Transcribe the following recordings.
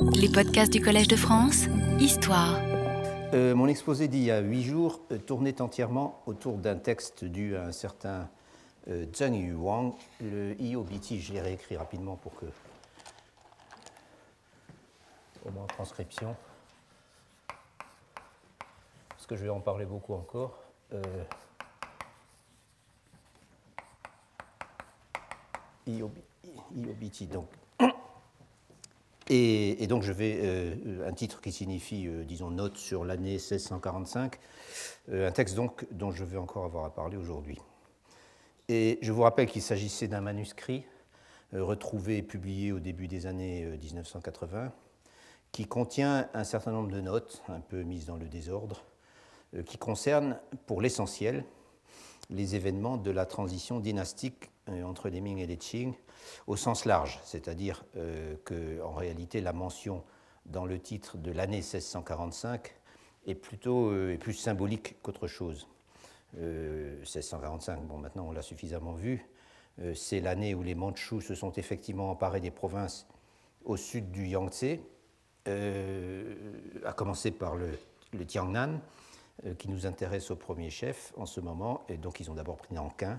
Les podcasts du Collège de France, Histoire. Euh, mon exposé d'il y a huit jours euh, tournait entièrement autour d'un texte dû à un certain euh, Zheng Yu Wang, le IOBT. Je l'ai réécrit rapidement pour que. Au moins en transcription. Parce que je vais en parler beaucoup encore. Euh, IOBT, donc. Et, donc je vais, euh, un titre qui signifie, euh, disons, note sur l'année 1645, euh, un texte donc dont je vais encore avoir à parler aujourd'hui. Et je vous rappelle qu'il s'agissait d'un manuscrit retrouvé et publié au début des années 1980, qui contient un certain nombre de notes, un peu mises dans le désordre, qui concernent, pour l'essentiel, les événements de la transition dynastique entre les Ming et les Qing au sens large, c'est-à-dire euh, qu'en réalité la mention dans le titre de l'année 1645 est plutôt euh, plus symbolique qu'autre chose. 1645, bon maintenant on l'a suffisamment vu, c'est l'année où les Mandchous se sont effectivement emparés des provinces au sud du Yangtze, à commencer par le, le Tiangnan, qui nous intéresse au premier chef en ce moment, et donc ils ont d'abord pris Nankin,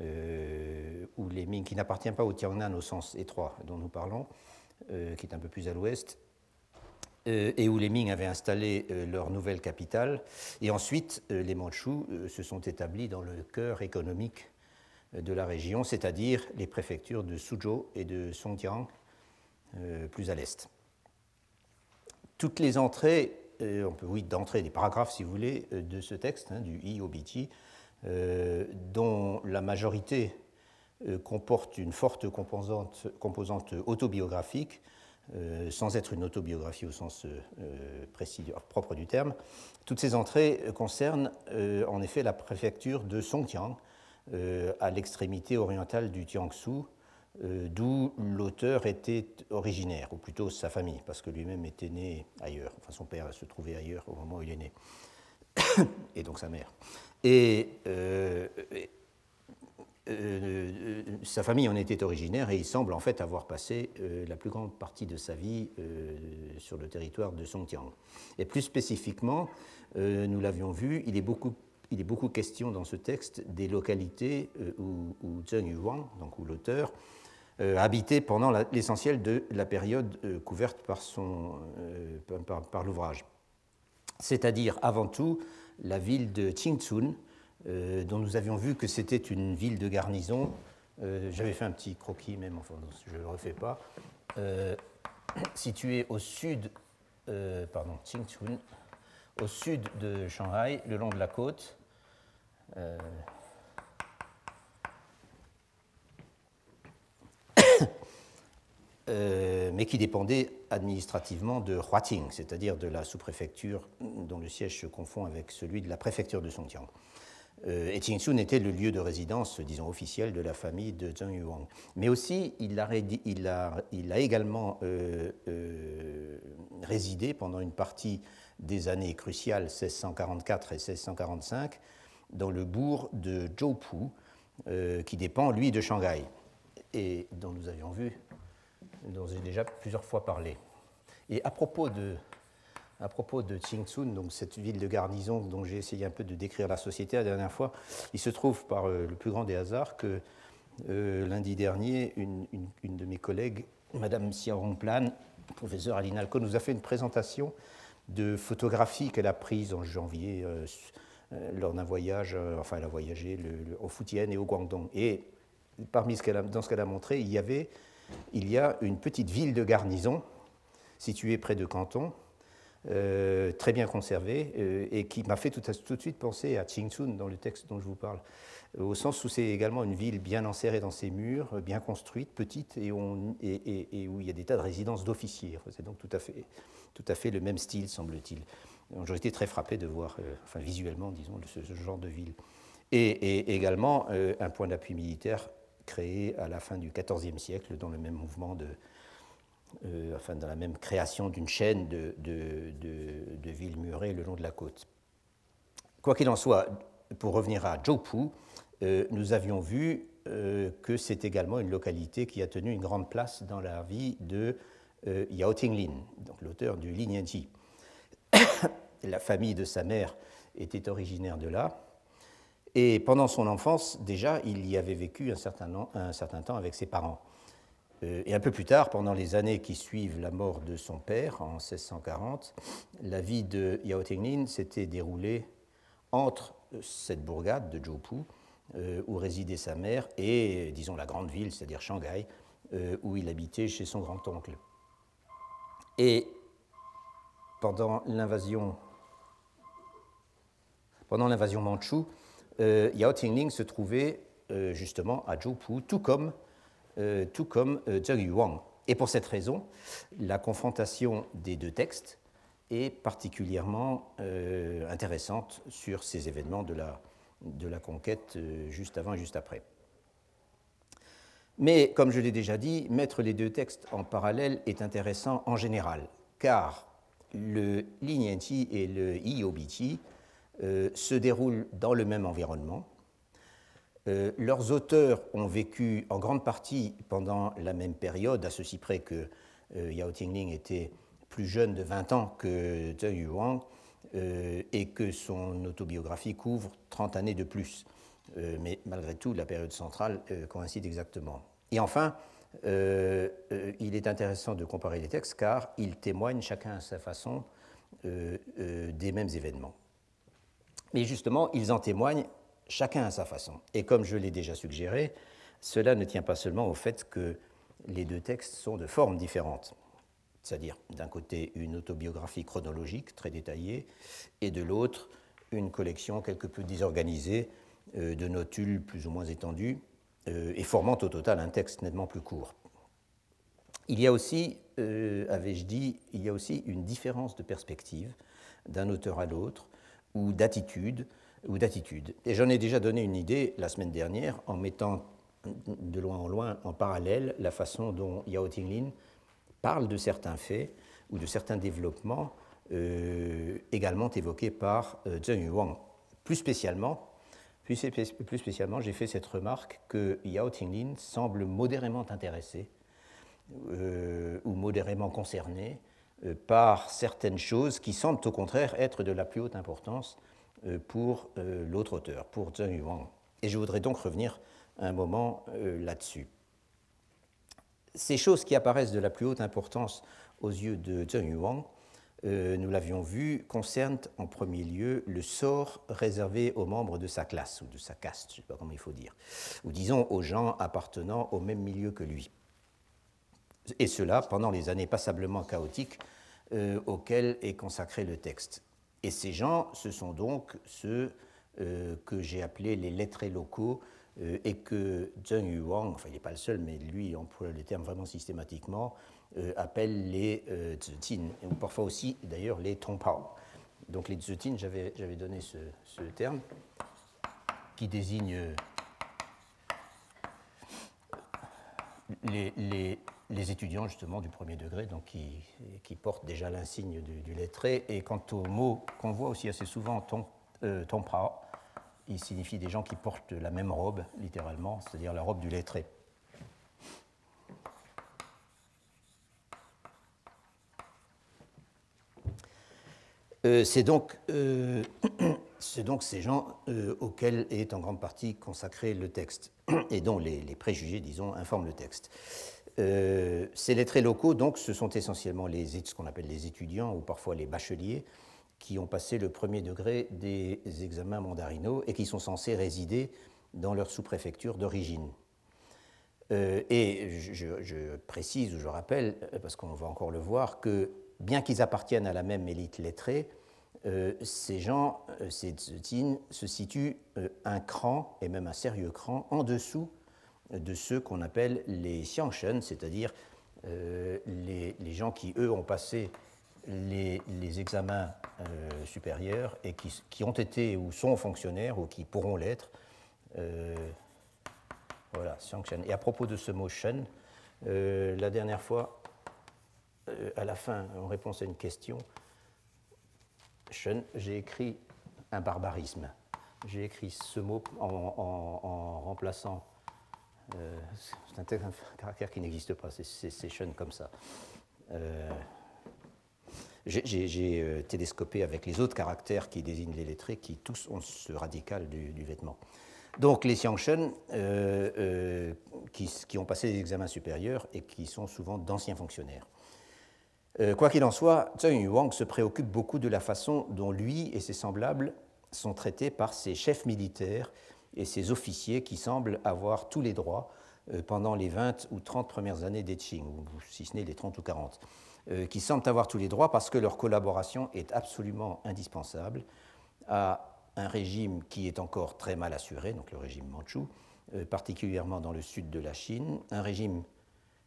euh, où les Ming, qui n'appartient pas au Tiangnan au sens étroit dont nous parlons, euh, qui est un peu plus à l'ouest, euh, et où les Ming avaient installé leur nouvelle capitale. Et ensuite, les Mandchous se sont établis dans le cœur économique de la région, c'est-à-dire les préfectures de Suzhou et de Songjiang, plus à l'est. Toutes les entrées, on peut, oui, d'entrée, des paragraphes si vous voulez, de ce texte, hein, du IOBT, euh, dont la majorité euh, comporte une forte composante, autobiographique, euh, sans être une autobiographie au sens propre du terme. Toutes ces entrées concernent en effet la préfecture de Songjiang, à l'extrémité orientale du Jiangsu, d'où l'auteur était originaire, ou plutôt sa famille, parce que lui-même était né ailleurs. Enfin, son père se trouvait ailleurs au moment où il est né, et donc sa mère. Et euh, euh, sa famille en était originaire et il semble en fait avoir passé euh, la plus grande partie de sa vie euh, sur le territoire de Songjiang. Et plus spécifiquement, euh, nous l'avions vu, il est, beaucoup, il est beaucoup question dans ce texte des localités euh, où, où Zheng Yuan, donc où l'auteur, euh, habitait pendant l'essentiel de la période couverte par, par l'ouvrage. C'est-à-dire avant tout la ville de Qingchun, euh, dont nous avions vu que c'était une ville de garnison. Euh, J'avais fait un petit croquis même, enfin je ne le refais pas. Euh, située au sud, pardon, au sud de Shanghai, le long de la côte. Mais qui dépendait administrativement de Huating, c'est-à-dire de la sous-préfecture dont le siège se confond avec celui de la préfecture de Songjiang. Euh, et Qingchun était le lieu de résidence, disons, officiel de la famille de Zheng Yuang. Mais aussi, il a, il également euh, euh, résidé pendant une partie des années cruciales 1644 et 1645 dans le bourg de Zhoupu, euh, qui dépend, lui, de Shanghai, et dont nous avions vu dont j'ai déjà plusieurs fois parlé. Et à propos de, à donc cette ville de garnison dont j'ai essayé un peu de décrire la société la dernière fois, il se trouve par euh, le plus grand des hasards que euh, lundi dernier, une, de mes collègues, Madame Xiaoronplan, professeure à l'INALCO, nous a fait une présentation de photographies qu'elle a prises en janvier euh, lors d'un voyage, enfin elle a voyagé au Fujian et au Guangdong. Et parmi ce a, dans ce qu'elle a montré, il y avait il y a une petite ville de garnison située près de Canton, euh, très bien conservée, euh, et qui m'a fait tout, de suite penser à Qingchun dans le texte dont je vous parle, euh, au sens où c'est également une ville bien enserrée dans ses murs, bien construite, petite, et, où il y a des tas de résidences d'officiers. C'est donc tout à, fait, le même style, semble-t-il. J'aurais été très frappé de voir, visuellement, disons, ce, genre de ville. Et, également un point d'appui militaire créé à la fin du XIVe siècle dans le même mouvement de, euh, enfin dans la même création d'une chaîne de, de, de, villes murées le long de la côte. Quoi qu'il en soit, pour revenir à Zhoupu, euh, nous avions vu euh, que c'est également une localité qui a tenu une grande place dans la vie de Yao Tinglin, donc l'auteur du Lin La famille de sa mère était originaire de là. Et pendant son enfance, déjà, il y avait vécu un certain, temps avec ses parents. Euh, et un peu plus tard, pendant les années qui suivent la mort de son père, en 1640, la vie de Yao Tinglin s'était déroulée entre cette bourgade de Zhoupu, euh, où résidait sa mère, et, disons, la grande ville, c'est-à-dire Shanghai, euh, où il habitait chez son grand-oncle. Et pendant l'invasion pendant l'invasion mandchoue, euh, Yao Tingling se trouvait euh, justement à Zhoupu, tout comme, euh, tout comme Zheng Yuang. Et pour cette raison, la confrontation des deux textes est particulièrement intéressante sur ces événements de la, conquête juste avant et juste après. Mais comme je l'ai déjà dit, mettre les deux textes en parallèle est intéressant en général, car le Li et le Yi euh, se déroulent dans le même environnement. Euh, leurs auteurs ont vécu en grande partie pendant la même période, à ceci près que euh, Yao Tingling était plus jeune de 20 ans que Zheng Yuang et que son autobiographie couvre 30 années de plus. mais malgré tout, la période centrale coïncide exactement. Et enfin, il est intéressant de comparer les textes car ils témoignent chacun à sa façon des mêmes événements. Mais justement, ils en témoignent chacun à sa façon. Et comme je l'ai déjà suggéré, cela ne tient pas seulement au fait que les deux textes sont de formes différentes, c'est-à-dire d'un côté une autobiographie chronologique très détaillée, et de l'autre une collection quelque peu désorganisée euh, de notules plus ou moins étendues, euh, et formant au total un texte nettement plus court. Il y a aussi, euh, avais-je dit, il y a aussi une différence de perspective d'un auteur à l'autre, ou d'attitude. Ou d'attitude. Et j'en ai déjà donné une idée la semaine dernière en mettant de loin en loin en parallèle la façon dont Yao Tinglin parle de certains faits ou de certains développements euh, également évoqués par euh, Zheng Yuang. Plus spécialement, plus, spécialement, j'ai fait cette remarque que Yao Tinglin semble modérément intéressé euh, ou modérément concerné par certaines choses qui semblent au contraire être de la plus haute importance euh, pour euh, l'autre auteur, pour Zheng Yuang. Et je voudrais donc revenir un moment là-dessus. Ces choses qui apparaissent de la plus haute importance aux yeux de Zheng Yuang, nous l'avions vu, concernent en premier lieu le sort réservé aux membres de sa classe ou de sa caste, je ne sais pas comment il faut dire, ou disons aux gens appartenant au même milieu que lui et cela pendant les années passablement chaotiques euh, auxquelles est consacré le texte. Et ces gens, ce sont donc ceux euh, que j'ai appelés les lettrés locaux euh, et que Zheng Yuang, enfin il n'est pas le seul, mais lui emploie le terme vraiment systématiquement, appelle les euh, ou parfois aussi d'ailleurs les Tongpao. Donc les Zhetin, j'avais donné ce, terme, qui désigne les, les étudiants justement du premier degré, qui, portent déjà l'insigne du, lettré. Et quant au mot qu'on voit aussi assez souvent, ton, euh, il signifie des gens qui portent la même robe, littéralement, c'est-à-dire la robe du lettré. Euh, c'est donc, euh, ces gens euh, auxquels est en grande partie consacré le texte et dont les préjugés, disons, informent le texte. Euh, ces lettrés locaux, donc, ce sont essentiellement les, ce qu'on appelle les étudiants ou parfois les bacheliers qui ont passé le premier degré des examens mandarinaux et qui sont censés résider dans leur sous-préfecture d'origine. Euh, et je, précise ou je rappelle, parce qu'on va encore le voir, que bien qu'ils appartiennent à la même élite lettrée, euh, ces gens, ces tzutines, se situent un cran, et même un sérieux cran, en dessous de ceux qu'on appelle les xiangshen, c'est-à-dire euh, les, gens qui, eux, ont passé les, examens euh, supérieurs et qui, ont été ou sont fonctionnaires ou qui pourront l'être. Euh, voilà, xiangshen. Et à propos de ce mot shen, la dernière fois, à la fin, en réponse à une question, shen, j'ai écrit un barbarisme. J'ai écrit ce mot en remplaçant euh, c'est un, caractère qui n'existe pas, c'est Sean comme ça. J'ai télescopé avec les autres caractères qui désignent les lettrés, qui tous ont ce radical du, vêtement. Donc les Xiangshen, qui, qui, ont passé des examens supérieurs et qui sont souvent d'anciens fonctionnaires. quoi qu'il en soit, Zheng Yuang se préoccupe beaucoup de la façon dont lui et ses semblables sont traités par ses chefs militaires et ses officiers qui semblent avoir tous les droits euh, pendant les 20 ou 30 premières années des Qing, ou si ce n'est les 30 ou 40, euh, qui semblent avoir tous les droits parce que leur collaboration est absolument indispensable à un régime qui est encore très mal assuré, donc le régime mandchou, euh, particulièrement dans le sud de la Chine, un régime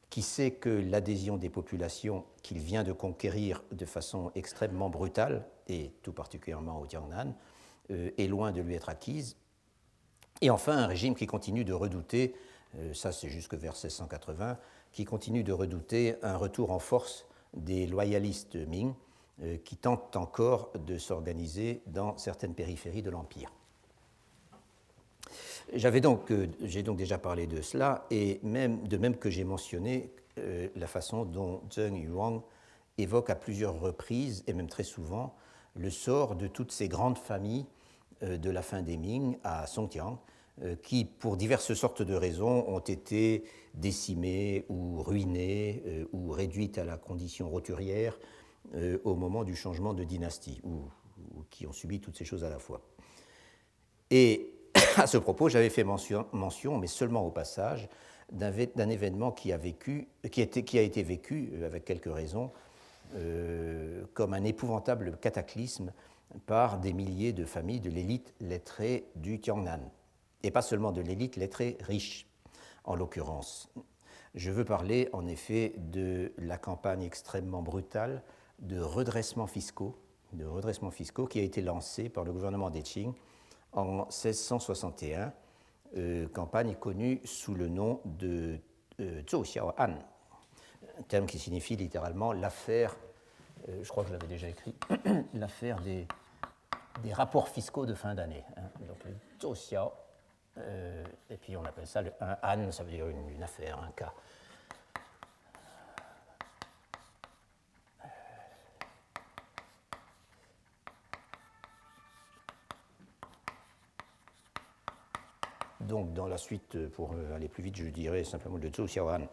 qui sait que l'adhésion des populations qu'il vient de conquérir de façon extrêmement brutale, et tout particulièrement au Tiangnan, est loin de lui être acquise, et enfin, un régime qui continue de redouter, euh, ça c'est jusque vers 1680, qui continue de redouter un retour en force des loyalistes Ming, euh, qui tentent encore de s'organiser dans certaines périphéries de l'Empire. J'avais donc, euh, j'ai donc déjà parlé de cela, et même, de même que j'ai mentionné la façon dont Zheng Yuang évoque à plusieurs reprises, et même très souvent, le sort de toutes ces grandes familles de la fin des Ming à Songjiang, euh, qui, pour diverses sortes de raisons, ont été décimées ou ruinées euh, ou réduites à la condition roturière au moment du changement de dynastie, ou, qui ont subi toutes ces choses à la fois. Et à ce propos, j'avais fait mention, mais seulement au passage, d'un événement qui a, vécu, qui a été vécu, avec quelques raisons, comme un épouvantable cataclysme par des milliers de familles de l'élite lettrée du Tiangnan, et pas seulement de l'élite lettrée riche, en l'occurrence. Je veux parler en effet de la campagne extrêmement brutale de redressement fiscaux, de redressement qui a été lancée par le gouvernement des Qing en 1661, euh, campagne connue sous le nom de euh, Zhou terme qui signifie littéralement l'affaire je crois que je l'avais déjà écrit, l'affaire des, rapports fiscaux de fin d'année. Hein. Donc le Zhou euh, et puis on appelle ça le, un an, ça veut dire une, affaire, un cas. Donc, dans la suite, pour aller plus vite, je dirais simplement le Zhou Xiaoan.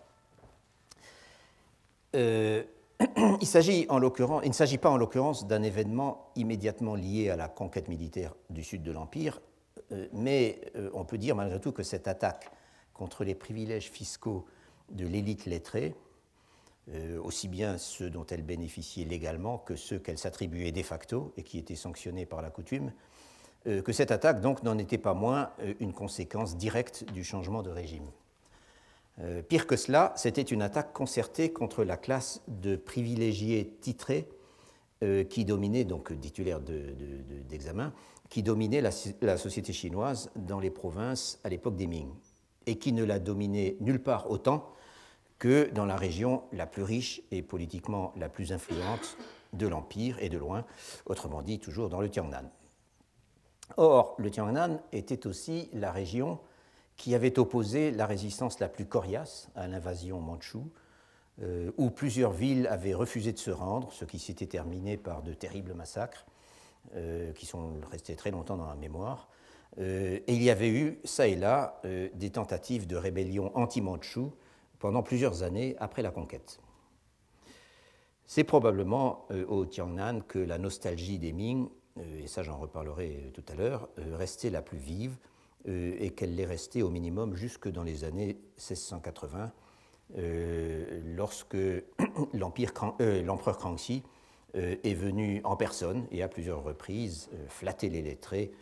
Euh, il, ne s'agit pas en l'occurrence d'un événement immédiatement lié à la conquête militaire du sud de l'Empire, euh, mais euh, on peut dire malgré tout que cette attaque contre les privilèges fiscaux de l'élite lettrée, euh, aussi bien ceux dont elle bénéficiait légalement que ceux qu'elle s'attribuait de facto et qui étaient sanctionnés par la coutume, que cette attaque donc n'en était pas moins une conséquence directe du changement de régime. Euh, pire que cela, c'était une attaque concertée contre la classe de privilégiés titrés euh, qui dominait, donc titulaires d'examen, qui dominait la, société chinoise dans les provinces à l'époque des Ming, et qui ne la dominait nulle part autant que dans la région la plus riche et politiquement la plus influente de l'Empire, et de loin, autrement dit toujours dans le Tiangnan. Or, le Tiangnan était aussi la région qui avait opposé la résistance la plus coriace à l'invasion mandchoue, euh, où plusieurs villes avaient refusé de se rendre, ce qui s'était terminé par de terribles massacres, euh, qui sont restés très longtemps dans la mémoire. Euh, et il y avait eu, ça et là, des tentatives de rébellion anti-mandchou pendant plusieurs années après la conquête. C'est probablement au Tiangnan que la nostalgie des Ming, et ça j'en reparlerai tout à l'heure, restait la plus vive, et qu'elle l'est restée au minimum jusque dans les années 1680, euh, lorsque euh, l'empereur Kangxi est venu en personne et à plusieurs reprises flatter les lettrés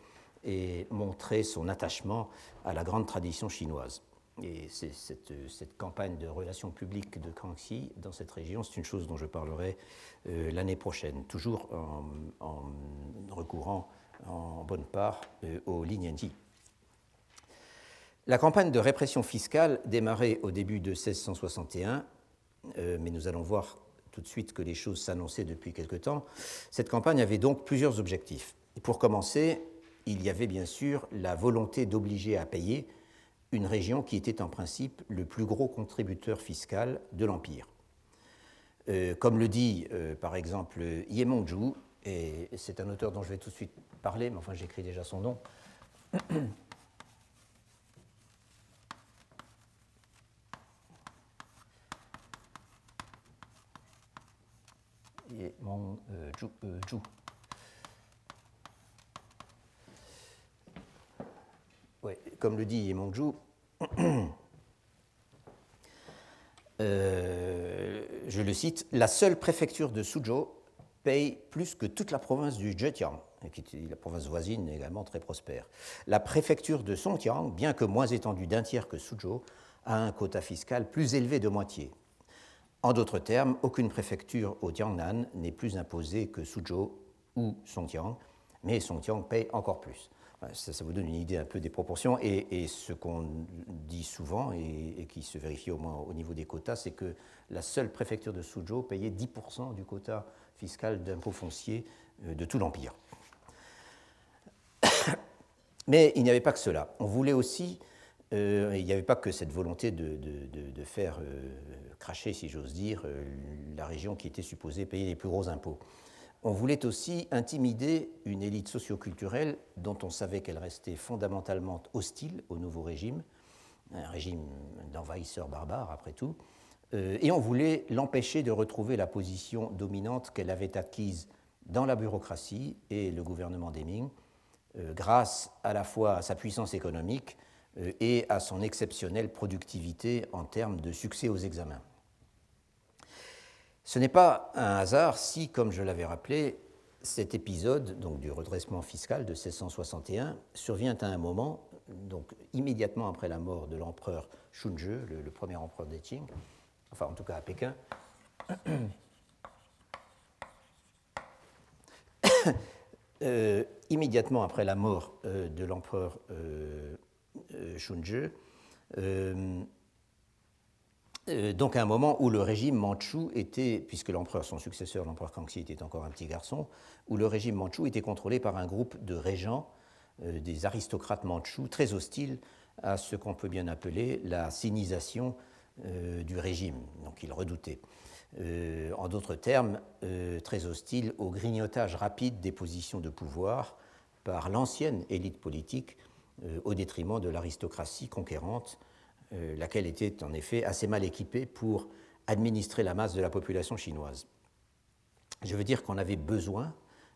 et montrer son attachement à la grande tradition chinoise. Et cette, campagne de relations publiques de Kangxi dans cette région, c'est une chose dont je parlerai l'année prochaine, toujours en, recourant en bonne part au Linianji. La campagne de répression fiscale démarrait au début de 1661, euh, mais nous allons voir tout de suite que les choses s'annonçaient depuis quelque temps. Cette campagne avait donc plusieurs objectifs. pour commencer, il y avait bien sûr la volonté d'obliger à payer une région qui était en principe le plus gros contributeur fiscal de l'Empire. comme le dit par exemple Yemongju, et c'est un auteur dont je vais tout de suite parler, mais enfin j'écris déjà son nom. Yemongju. Ouais, comme le dit Yemongju, euh, je le cite, la seule préfecture de Suzhou paye plus que toute la province du Zhejiang, qui est la province voisine également très prospère. La préfecture de Songjiang, bien que moins étendue d'un tiers que Suzhou, a un quota fiscal plus élevé de moitié. En d'autres termes, aucune préfecture au Jiangnan n'est plus imposée que Suzhou ou Songjiang, mais Songjiang paye encore plus. Ça, vous donne une idée un peu des proportions. Et, ce qu'on dit souvent, et, qui se vérifie au moins au niveau des quotas, c'est que la seule préfecture de Suzhou payait 10% du quota fiscal d'impôts fonciers euh, de tout l'Empire. Mais il n'y avait pas que cela. On voulait aussi, euh, il n'y avait pas que cette volonté de, faire euh, cracher, si j'ose dire, la région qui était supposée payer les plus gros impôts. On voulait aussi intimider une élite socioculturelle dont on savait qu'elle restait fondamentalement hostile au nouveau régime, un régime d'envahisseurs barbares après tout, euh, et on voulait l'empêcher de retrouver la position dominante qu'elle avait acquise dans la bureaucratie et le gouvernement des Ming, euh, grâce à la fois à sa puissance économique euh, et à son exceptionnelle productivité en termes de succès aux examens. Ce n'est pas un hasard si, comme je l'avais rappelé, cet épisode donc du redressement fiscal de 1661 survient à un moment, donc immédiatement après la mort de l'empereur Shunzhe, le, premier empereur des Qing, enfin en tout cas à Pékin. Euh, immédiatement après la mort euh, de l'empereur euh, Shunzhe, donc à un moment où le régime mandchou était, puisque l'empereur, son successeur, l'empereur Kangxi, était encore un petit garçon, où le régime mandchou était contrôlé par un groupe de régents, des aristocrates mandchous, très hostiles à ce qu'on peut bien appeler la sinisation euh, du régime, donc il redoutait. Euh, en d'autres termes, euh, très hostile au grignotage rapide des positions de pouvoir par l'ancienne élite politique au détriment de l'aristocratie conquérante, laquelle était en effet assez mal équipée pour administrer la masse de la population chinoise. Je veux dire qu'on avait besoin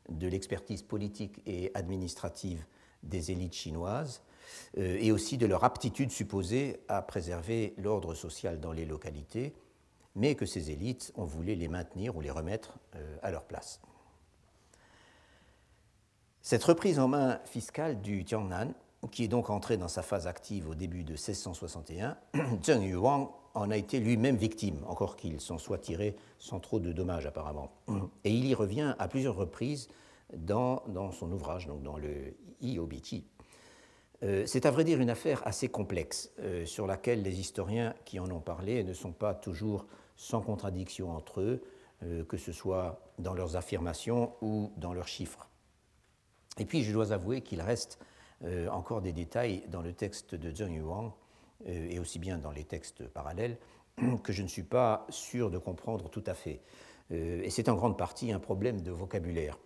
de l'expertise politique et administrative des élites chinoises euh, et aussi de leur aptitude supposée à préserver l'ordre social dans les localités, mais que ces élites ont voulu les maintenir ou les remettre euh, à leur place. Cette reprise en main fiscale du Tiangnan, qui est donc entrée dans sa phase active au début de 1661, Zheng Yuang en a été lui-même victime, encore qu'il s'en soit tiré sans trop de dommages apparemment. Et il y revient à plusieurs reprises dans, dans son ouvrage, donc dans le Iobichi. Euh, c'est à vrai dire une affaire assez complexe euh, sur laquelle les historiens qui en ont parlé ne sont pas toujours sans contradiction entre eux, euh, que ce soit dans leurs affirmations ou dans leurs chiffres. Et puis je dois avouer qu'il reste encore des détails dans le texte de Zheng Yuang, et aussi bien dans les textes parallèles, que je ne suis pas sûr de comprendre tout à fait. et c'est en grande partie un problème de vocabulaire.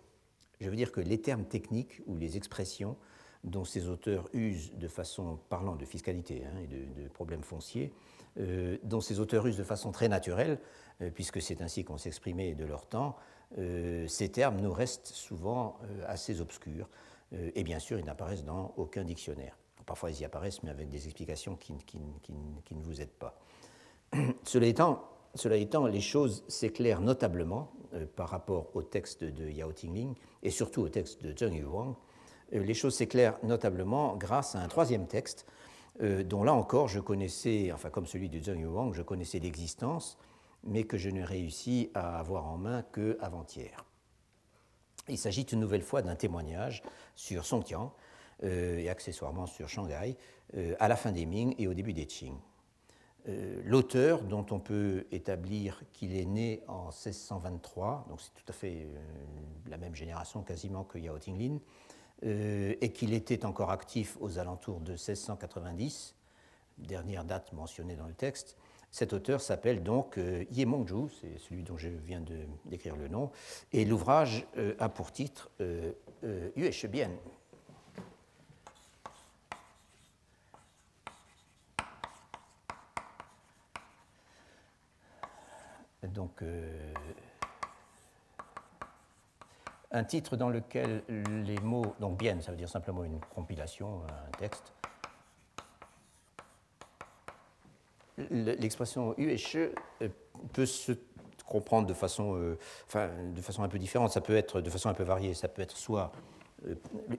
Je veux dire que les termes techniques ou les expressions dont ces auteurs usent de façon, parlant de fiscalité hein, et de, problèmes fonciers, euh, dont ces auteurs usent de façon très naturelle, euh, puisque c'est ainsi qu'on s'exprimait de leur temps, euh, ces termes nous restent souvent assez obscurs, et bien sûr, ils n'apparaissent dans aucun dictionnaire. Parfois, ils y apparaissent, mais avec des explications qui, ne vous aident pas. cela, étant, cela étant, les choses s'éclairent notablement par rapport au texte de Yao Tingling et surtout au texte de Zheng Yuang, euh, les choses s'éclairent notablement grâce à un troisième texte euh, dont là encore je connaissais, enfin comme celui de Zheng Yuang, je connaissais l'existence, mais que je n'ai réussi à avoir en main qu'avant-hier. Il s'agit une nouvelle fois d'un témoignage sur Songjiang euh, et accessoirement sur Shanghai à la fin des Ming et au début des Qing. L'auteur, dont on peut établir qu'il est né en 1623, donc c'est tout à fait la même génération quasiment que Yao Tinglin, euh, et qu'il était encore actif aux alentours de 1690, dernière date mentionnée dans le texte, Cet auteur s'appelle donc euh, c'est celui dont je viens de d'écrire le nom, et l'ouvrage euh, a pour titre euh, Yue Shebian. Donc, un titre dans lequel les mots, donc bien, ça veut dire simplement une compilation, un texte, l'expression UHE euh, peut se comprendre de façon, euh, enfin, de façon un peu différente, ça peut être de façon un peu variée, ça peut être soit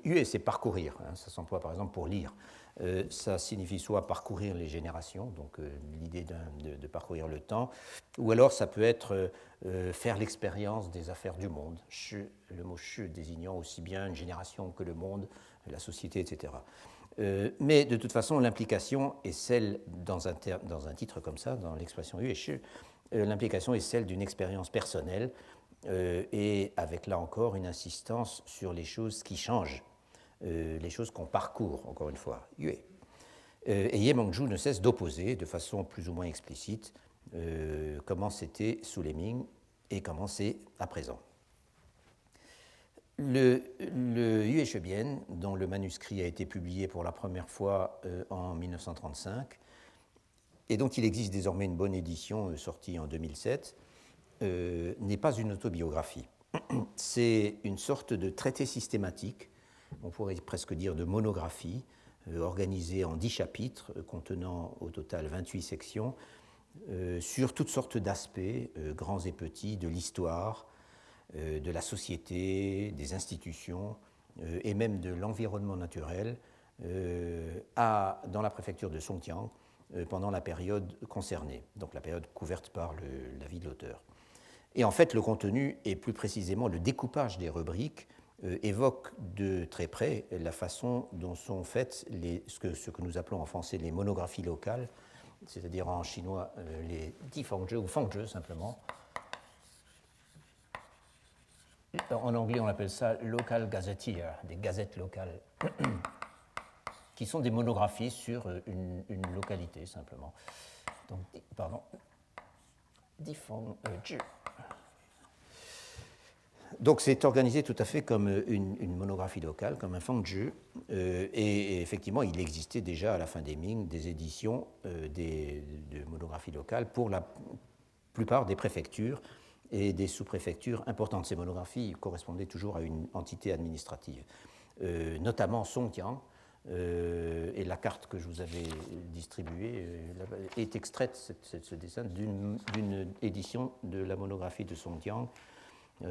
UE, c'est parcourir, hein, ça s'emploie par exemple pour lire. Euh, ça signifie soit parcourir les générations, donc l'idée de, de, parcourir le temps, ou alors ça peut être faire l'expérience des affaires du monde, le mot che désignant aussi bien une génération que le monde, la société, etc. Euh, mais de toute façon, l'implication est celle, dans un, dans un, titre comme ça, dans l'expression UHE, euh, l'implication est celle d'une expérience personnelle euh, et avec là encore une insistance sur les choses qui changent, les choses qu'on parcourt, encore une fois, Yue. et Ye Mangju ne cesse d'opposer de façon plus ou moins explicite comment c'était sous les Ming et comment c'est à présent. Le, le Yue dont le manuscrit a été publié pour la première fois euh, en 1935, et dont il existe désormais une bonne édition euh, sortie en 2007, euh, n'est pas une autobiographie. C'est une sorte de traité systématique, on pourrait presque dire de monographie, organisée en dix chapitres, contenant au total 28 sections, sur toutes sortes d'aspects, grands et petits, de l'histoire, de la société, des institutions euh, et même de l'environnement naturel euh, à, dans la préfecture de Songjiang pendant la période concernée, donc la période couverte par la vie de l'auteur. Et en fait, le contenu, et plus précisément le découpage des rubriques, évoque de très près la façon dont sont faites ce, que, nous appelons en français les monographies locales, c'est-à-dire en chinois les difangzhe ou fangzhe simplement, en anglais, on appelle ça local gazetteer, des gazettes locales, qui sont des monographies sur euh, une, localité simplement. Donc, pardon. Euh, Donc c'est organisé tout à fait comme euh, une, monographie locale, comme un fangju, et, effectivement il existait déjà à la fin des Ming des éditions de monographies locales pour la plupart des préfectures et des sous-préfectures importantes. Ces monographies correspondaient toujours à une entité administrative, euh, notamment Songjiang. Euh, et la carte que je vous avais distribuée euh, est extraite, ce dessin, d'une édition de la monographie de Songjiang. ah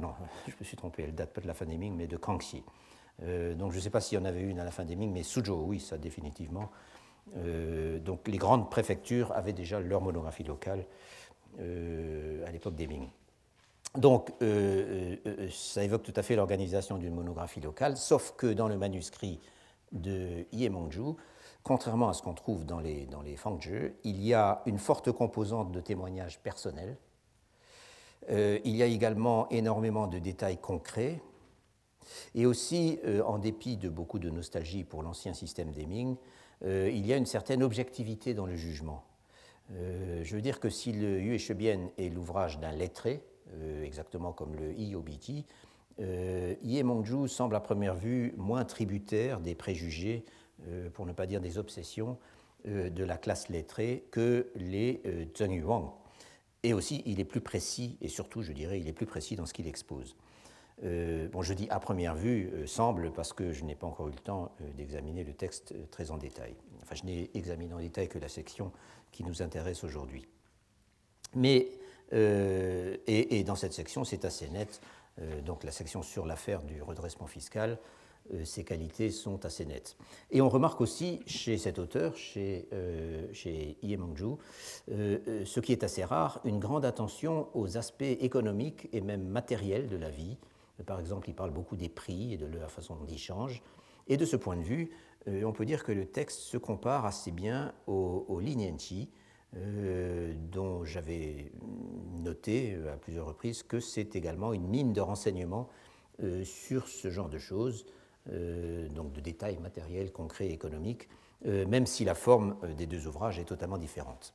non, je me suis trompé, elle date pas de la fin des Ming, mais de Kangxi. donc je ne sais pas s'il y en avait une à la fin des Ming, mais Suzhou, oui, ça définitivement. donc les grandes préfectures avaient déjà leur monographie locale à l'époque des Ming. Donc, euh, euh, ça évoque tout à fait l'organisation d'une monographie locale, sauf que dans le manuscrit de Ye Mongju, contrairement à ce qu'on trouve dans les, dans les il y a une forte composante de témoignages personnels. il y a également énormément de détails concrets. Et aussi, en dépit de beaucoup de nostalgie pour l'ancien système des Ming, il y a une certaine objectivité dans le jugement. Euh, je veux dire que si le Yue Shebien est l'ouvrage d'un lettré, euh, exactement comme le IOBT, euh, Ye Mongju semble à première vue moins tributaire des préjugés, euh, pour ne pas dire des obsessions, de la classe lettrée que les Zheng Yuang. Et aussi, il est plus précis, et surtout, je dirais, il est plus précis dans ce qu'il expose. Bon, je dis à première vue, semble, parce que je n'ai pas encore eu le temps d'examiner le texte très en détail. Enfin, je n'ai examiné en détail que la section qui nous intéresse aujourd'hui. Mais, euh, et, dans cette section, c'est assez net, euh, donc la section sur l'affaire du redressement fiscal, euh, ces qualités sont assez nettes. Et on remarque aussi chez cet auteur, chez, chez Mangju, ce qui est assez rare, une grande attention aux aspects économiques et même matériels de la vie. Par exemple, il parle beaucoup des prix et de la façon dont ils changent. Et de ce point de vue, euh, on peut dire que le texte se compare assez bien au, au euh, dont j'avais noté euh, à plusieurs reprises que c'est également une mine de renseignements sur ce genre de choses, donc de détails matériels, concrets, économiques, même si la forme des deux ouvrages est totalement différente.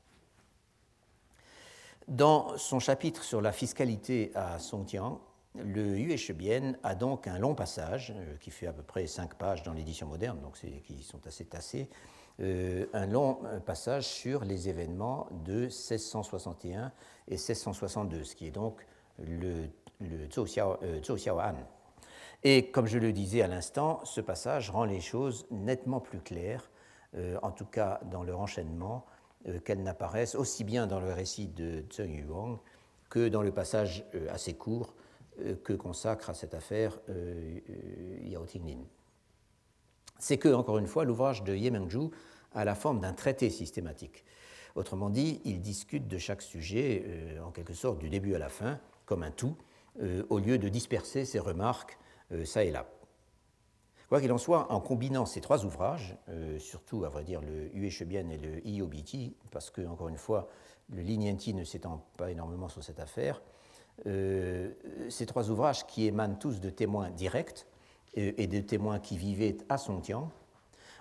Dans son chapitre sur la fiscalité à Songjiang, le Yueshebien a donc un long passage, qui fait à peu près cinq pages dans l'édition moderne, donc qui sont assez tassés, un long passage sur les événements de 1661 et 1662, ce qui est donc le, le Zhou Xiaoan. Et comme je le disais à l'instant, ce passage rend les choses nettement plus claires, euh, en tout cas dans leur enchaînement, euh, qu'elles n'apparaissent aussi bien dans le récit de Zheng Yuang que dans le passage euh, assez court que consacre à cette affaire Yao Tinglin. C'est que, encore une fois, l'ouvrage de Ye Mengzhu a la forme d'un traité systématique. Autrement dit, il discute de chaque sujet, en quelque sorte, du début à la fin, comme un tout, au lieu de disperser ses remarques euh, ça et là. Quoi qu'il en soit, en combinant ces trois ouvrages, euh, surtout à vrai dire le Ueshebian et le Iobiti, parce que, encore une fois, le Lignenti ne s'étend pas énormément sur cette affaire, euh, ces trois ouvrages qui émanent tous de témoins directs et de témoins qui vivaient à Songtian,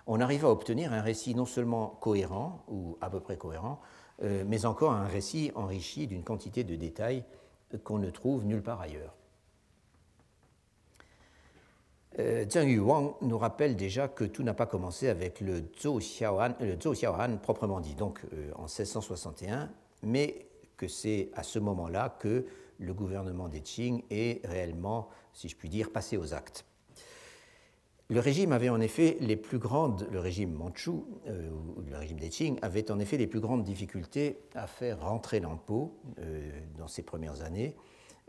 on arrive à obtenir un récit non seulement cohérent, ou à peu près cohérent, mais encore un récit enrichi d'une quantité de détails qu'on ne trouve nulle part ailleurs. Euh, Zheng Yuwang nous rappelle déjà que tout n'a pas commencé avec le Zhou Xiaohan, le Zhou Xiaohan proprement dit, donc euh, en 1661, mais que c'est à ce moment-là que le gouvernement des Qing est réellement, si je puis dire, passé aux actes. Le régime avait en effet les plus grandes, le régime euh, le régime des Qing, avait en effet les plus grandes difficultés à faire rentrer l'impôt dans ses premières années,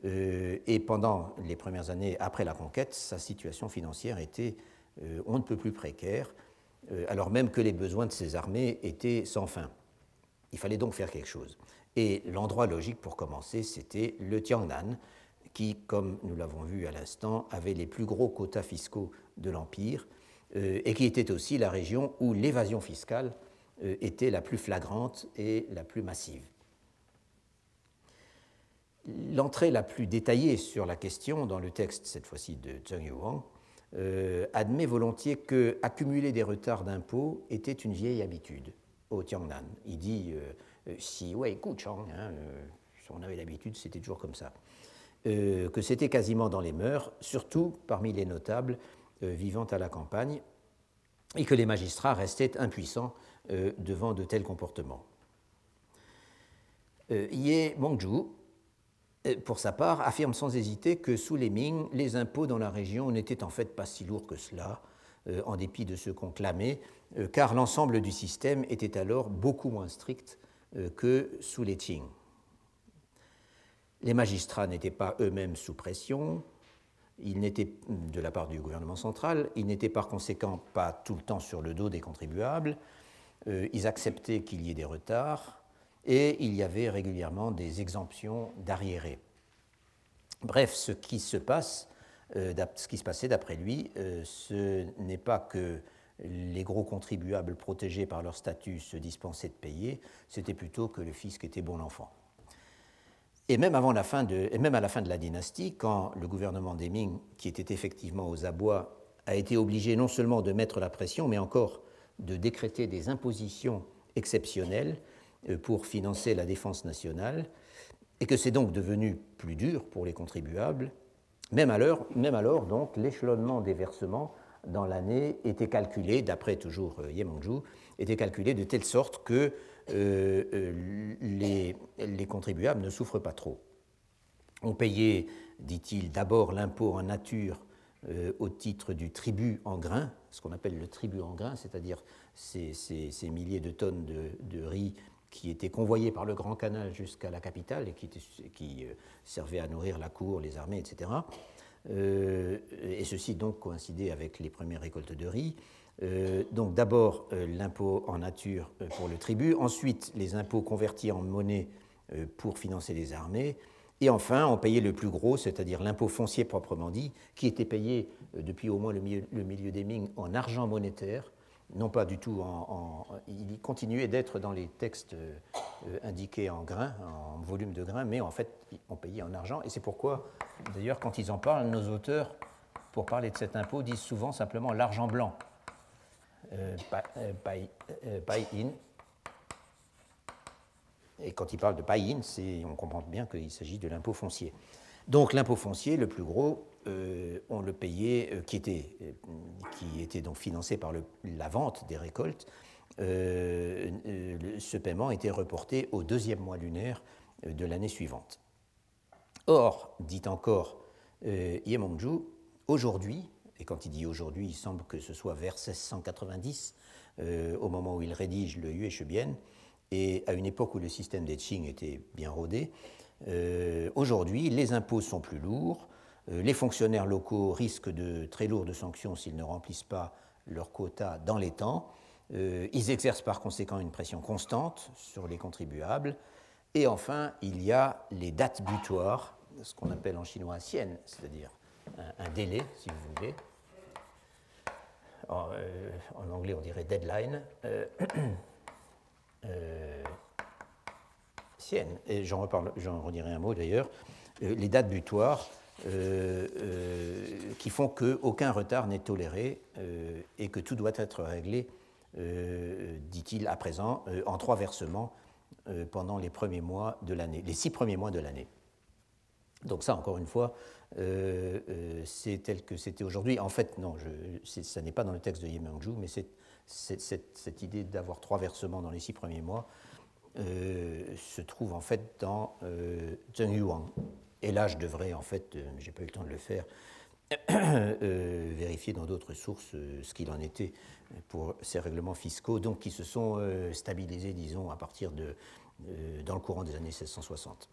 euh, et pendant les premières années après la conquête, sa situation financière était euh, on ne peut plus précaire, euh, alors même que les besoins de ses armées étaient sans fin. Il fallait donc faire quelque chose. Et l'endroit logique pour commencer, c'était le Tiangnan, qui, comme nous l'avons vu à l'instant, avait les plus gros quotas fiscaux de l'Empire, et qui était aussi la région où l'évasion fiscale était la plus flagrante et la plus massive. L'entrée la plus détaillée sur la question dans le texte, cette fois-ci de Zheng Yuan, euh, admet volontiers que accumuler des retards d'impôts était une vieille habitude au Tiangnan. Il dit euh, euh, si ouais, écoute, hein, on avait l'habitude, c'était toujours comme ça. que c'était quasiment dans les mœurs, surtout parmi les notables vivant à la campagne, et que les magistrats restaient impuissants devant de tels comportements. Ye Mongzhu, pour sa part, affirme sans hésiter que sous les Ming, les impôts dans la région n'étaient en fait pas si lourds que cela, euh, en dépit de ce qu'on clamait, euh, car l'ensemble du système était alors beaucoup moins strict euh, que sous les Qing. Les magistrats n'étaient pas eux-mêmes sous pression, ils n'étaient, de la part du gouvernement central, ils n'étaient par conséquent pas tout le temps sur le dos des contribuables, ils acceptaient qu'il y ait des retards, et il y avait régulièrement des exemptions d'arriérés. Bref, ce qui se euh, passait d'après lui, euh, ce n'est pas que les gros contribuables protégés par leur statut se dispensaient de payer, c'était plutôt que le fisc était bon enfant. Et même, avant la fin de, et même à la fin de la dynastie, quand le gouvernement des Ming, qui était effectivement aux abois, a été obligé non seulement de mettre la pression, mais encore de décréter des impositions exceptionnelles, euh, pour financer la défense nationale, et que c'est donc devenu plus dur pour les contribuables. Même alors, même alors donc, l'échelonnement des versements dans l'année était calculé, d'après toujours euh, Yemangju, était calculé de telle sorte que euh, les, les, contribuables ne souffrent pas trop. On payait, dit-il, d'abord l'impôt en nature au titre du tribut en grains, ce qu'on appelle le tribut en grains, c'est-à-dire ces, milliers de tonnes de, riz qui était convoyé par le Grand Canal jusqu'à la capitale et qui, euh, servait à nourrir la cour, les armées, etc. Euh, et ceci donc coïncidait avec les premières récoltes de riz. Euh, donc d'abord l'impôt en nature pour le tribut, ensuite les impôts convertis en monnaie pour financer les armées, et enfin on payait le plus gros, c'est-à-dire l'impôt foncier proprement dit, qui était payé depuis au moins le milieu, le milieu des Ming en argent monétaire, non pas du tout en, il continuait d'être dans les textes euh, indiqués en grains, en volume de grains, mais en fait, on payait en argent. Et c'est pourquoi, d'ailleurs, quand ils en parlent, nos auteurs, pour parler de cet impôt, disent souvent simplement l'argent blanc. buy-in. Et quand il parle de buy-in, on comprend bien qu'il s'agit de l'impôt foncier. Donc l'impôt foncier, le plus gros, on le payait, qui, était, qui était donc financé par la vente des récoltes. ce paiement était reporté au deuxième mois lunaire de l'année suivante. Or, dit encore euh, Yemongju, aujourd'hui, et quand il dit aujourd'hui, il semble que ce soit vers 1690, euh, au moment où il rédige le Yue Shebien, et à une époque où le système des Qing était bien rodé, euh, aujourd'hui, les impôts sont plus lourds, les fonctionnaires locaux risquent de très lourdes sanctions s'ils ne remplissent pas leur quota dans les temps, ils exercent par conséquent une pression constante sur les contribuables, et enfin, il y a les dates butoirs, ce qu'on appelle en chinois sienne, c'est-à-dire un, délai, si vous voulez. En, euh, anglais, on dirait deadline. Euh, euh, sienne, et j'en redirai un mot d'ailleurs, les dates butoirs qui font qu'aucun retard n'est toléré et que tout doit être réglé, dit-il à présent, en trois versements euh, pendant les premiers mois de l'année, les six premiers mois de l'année. Donc ça, encore une fois, euh, euh, c'est tel que c'était aujourd'hui. En fait, non, je, ça n'est pas dans le texte de Yemangju, mais cette, idée d'avoir trois versements dans les six premiers mois se trouve en fait dans Zheng Yuan. Et là, je devrais, en fait, j'ai pas eu le temps de le faire, vérifier dans d'autres sources ce qu'il en était pour ces règlements fiscaux, donc qui se sont euh, stabilisés, disons, à partir de, euh, dans le courant des années 1660.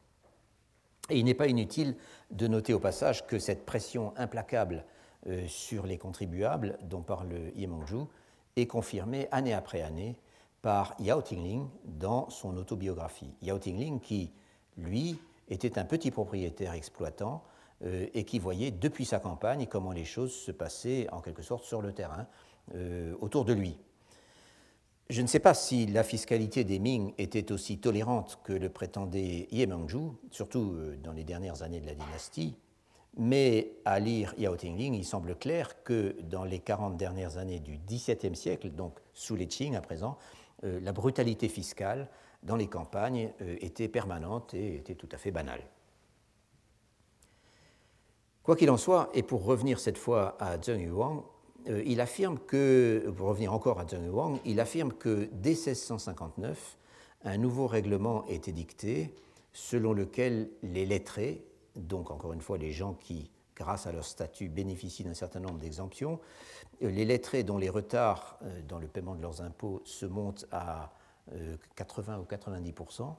Et il n'est pas inutile de noter au passage que cette pression implacable euh, sur les contribuables dont parle Yemongju est confirmée année après année par Yao Tingling dans son autobiographie. Yao Tingling qui, lui, était un petit propriétaire exploitant et qui voyait depuis sa campagne comment les choses se passaient en quelque sorte sur le terrain euh, autour de lui. Je ne sais pas si la fiscalité des Ming était aussi tolérante que le prétendait Yemangju, surtout euh, dans les dernières années de la dynastie, mais à lire Yao Tingling, il semble clair que dans les 40 dernières années du XVIIe siècle, donc sous les Qing à présent, euh, la brutalité fiscale dans les campagnes était permanente et était tout à fait banale. Quoi qu'il en soit, et pour revenir cette fois à Zheng Yuan, euh, il affirme que, pour revenir encore à Zheng Wang, il affirme que dès 1659, un nouveau règlement est édicté selon lequel les lettrés, donc encore une fois les gens qui, grâce à leur statut, bénéficient d'un certain nombre d'exemptions, euh, les lettrés dont les retards euh, dans le paiement de leurs impôts se montent à 80 ou 90%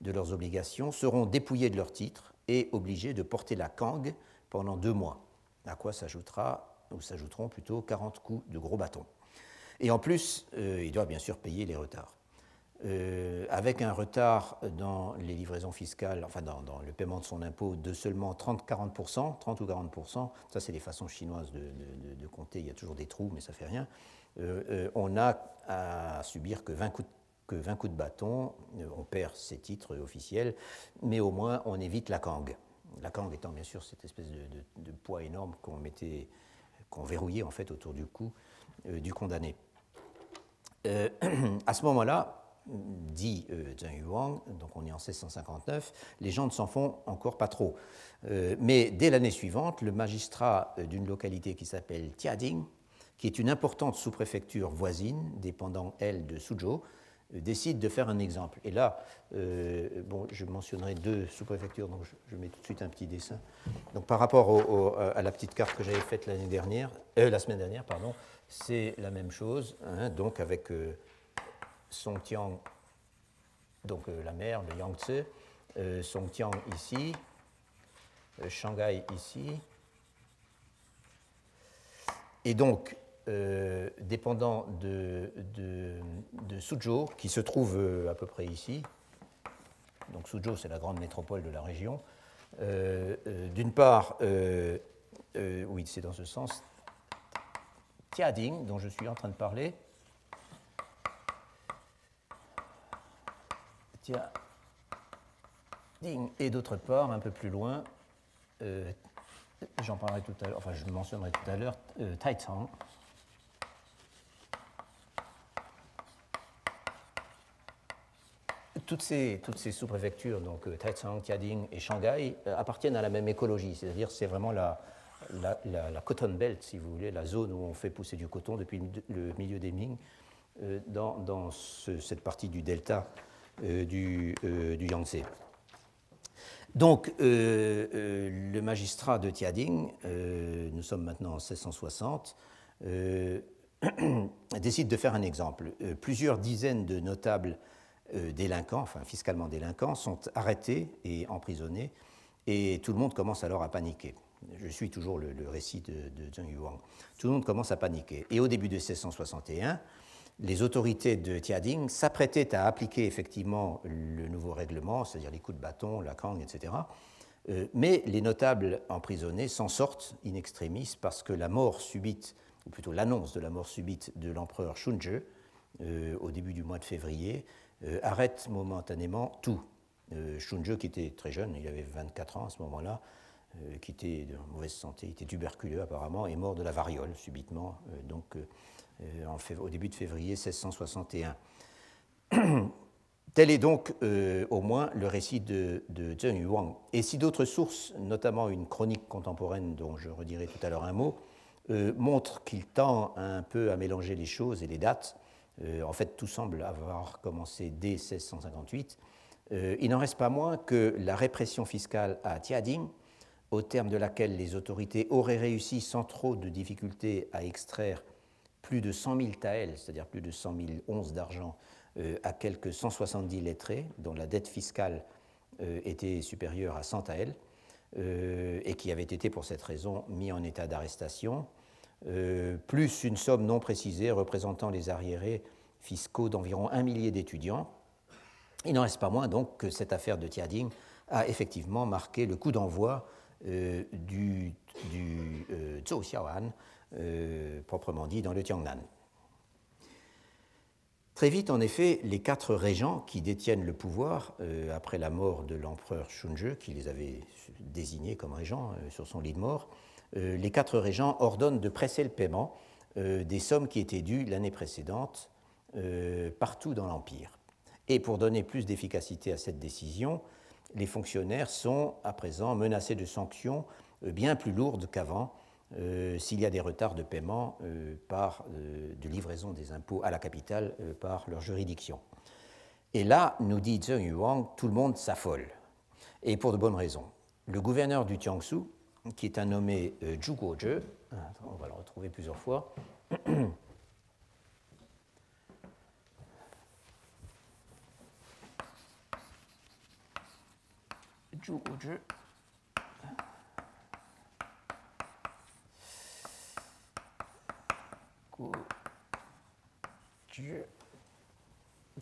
de leurs obligations seront dépouillés de leurs titres et obligés de porter la kang pendant deux mois, à quoi s'ajoutera où s'ajouteront plutôt 40 coups de gros bâtons. Et en plus, euh, il doit bien sûr payer les retards. Euh, avec un retard dans les livraisons fiscales, enfin dans, le paiement de son impôt de seulement 30-40%, 30 ou 40%, ça c'est les façons chinoises de, compter, il y a toujours des trous, mais ça fait rien, euh, on n'a à subir que 20 coups, que 20 coups de bâton, on perd ses titres officiels, mais au moins on évite la kang. La kang étant bien sûr cette espèce de, poids énorme qu'on mettait qu'on verrouillait en fait autour du cou euh, du condamné. Euh, à ce moment-là, dit euh, Zheng Yuang, donc on est en 1659, les gens ne s'en font encore pas trop. mais dès l'année suivante, le magistrat d'une localité qui s'appelle Tiading, qui est une importante sous-préfecture voisine, dépendant, elle, de Suzhou, décide de faire un exemple. Et là, euh, bon, je mentionnerai deux sous-préfectures, donc je, mets tout de suite un petit dessin. Donc par rapport à la petite carte que j'avais faite l'année dernière, euh, la semaine dernière, pardon, c'est la même chose. Hein, donc avec euh, Songtiang, donc la mer, le Yangtze, Songtiang ici, Shanghai ici. Et donc, euh, dépendant de, Suzhou, qui se trouve euh, à peu près ici. Donc Suzhou, c'est la grande métropole de la région. Euh, d'une part, oui, c'est dans ce sens, Tiading, dont je suis en train de parler. Tiading, et d'autre part, un peu plus loin, j'en parlerai tout à l'heure, enfin je mentionnerai tout à l'heure, Taitang toutes ces, sous-préfectures, donc Taizang, Tiading et Shanghai, appartiennent à la même écologie, c'est-à-dire c'est vraiment la, la, cotton belt, si vous voulez, la zone où on fait pousser du coton depuis le milieu des Ming, dans, dans cette partie du delta du, du Yangtze. Donc, euh, euh, le magistrat de Tiading, euh, nous sommes maintenant en 1660, décide de faire un exemple. plusieurs dizaines de notables délinquants, enfin fiscalement délinquants, sont arrêtés et emprisonnés, et tout le monde commence alors à paniquer. Je suis toujours le, récit de, de Zheng Yuang. Tout le monde commence à paniquer. Et au début de 1661, les autorités de Tiading s'apprêtaient à appliquer effectivement le nouveau règlement, c'est-à-dire les coups de bâton, la cangue, etc. Euh, mais les notables emprisonnés s'en sortent in extremis parce que la mort subite, ou plutôt l'annonce de la mort subite de l'empereur Shunje euh, au début du mois de février, euh, arrête momentanément tout. Shunje, qui était très jeune, il avait 24 ans à ce moment-là, qui était de mauvaise santé, était tuberculeux apparemment, est mort de la variole subitement. donc euh, au début de février 1661. Tel est donc euh, au moins le récit de, de Zheng Yuang. Et si d'autres sources, notamment une chronique contemporaine dont je redirai tout à l'heure un mot, euh, montrent qu'il tend un peu à mélanger les choses et les dates, en fait tout semble avoir commencé dès 1658, il n'en reste pas moins que la répression fiscale à Tiading, au terme de laquelle les autorités auraient réussi sans trop de difficultés à extraire plus de 100 000 taels, c'est-à-dire plus de 100 000 onces d'argent, euh, à quelques 170 lettrés, dont la dette fiscale euh, était supérieure à 100 taels, euh, et qui avaient été pour cette raison mis en état d'arrestation, plus une somme non précisée représentant les arriérés fiscaux d'environ un millier d'étudiants. Il n'en reste pas moins donc que cette affaire de Tiading a effectivement marqué le coup d'envoi du, du Zhou Xiaoan, euh, proprement dit, dans le Tiangnan. Très vite, en effet, les quatre régents qui détiennent le pouvoir, euh, après la mort de l'empereur Shunje, qui les avait désignés comme régents euh, sur son lit de mort, les quatre régents ordonnent de presser le paiement des sommes qui étaient dues l'année précédente partout dans l'Empire. Et pour donner plus d'efficacité à cette décision, les fonctionnaires sont à présent menacés de sanctions bien plus lourdes qu'avant, euh, s'il y a des retards de paiement euh, par, euh, de livraison des impôts à la capitale par leur juridiction. Et là, nous dit Zheng Yuang, tout le monde s'affole. Et pour de bonnes raisons. Le gouverneur du Jiangsu, qui est un nommé Zhu Guozhe, on va le retrouver plusieurs fois, Guozhe,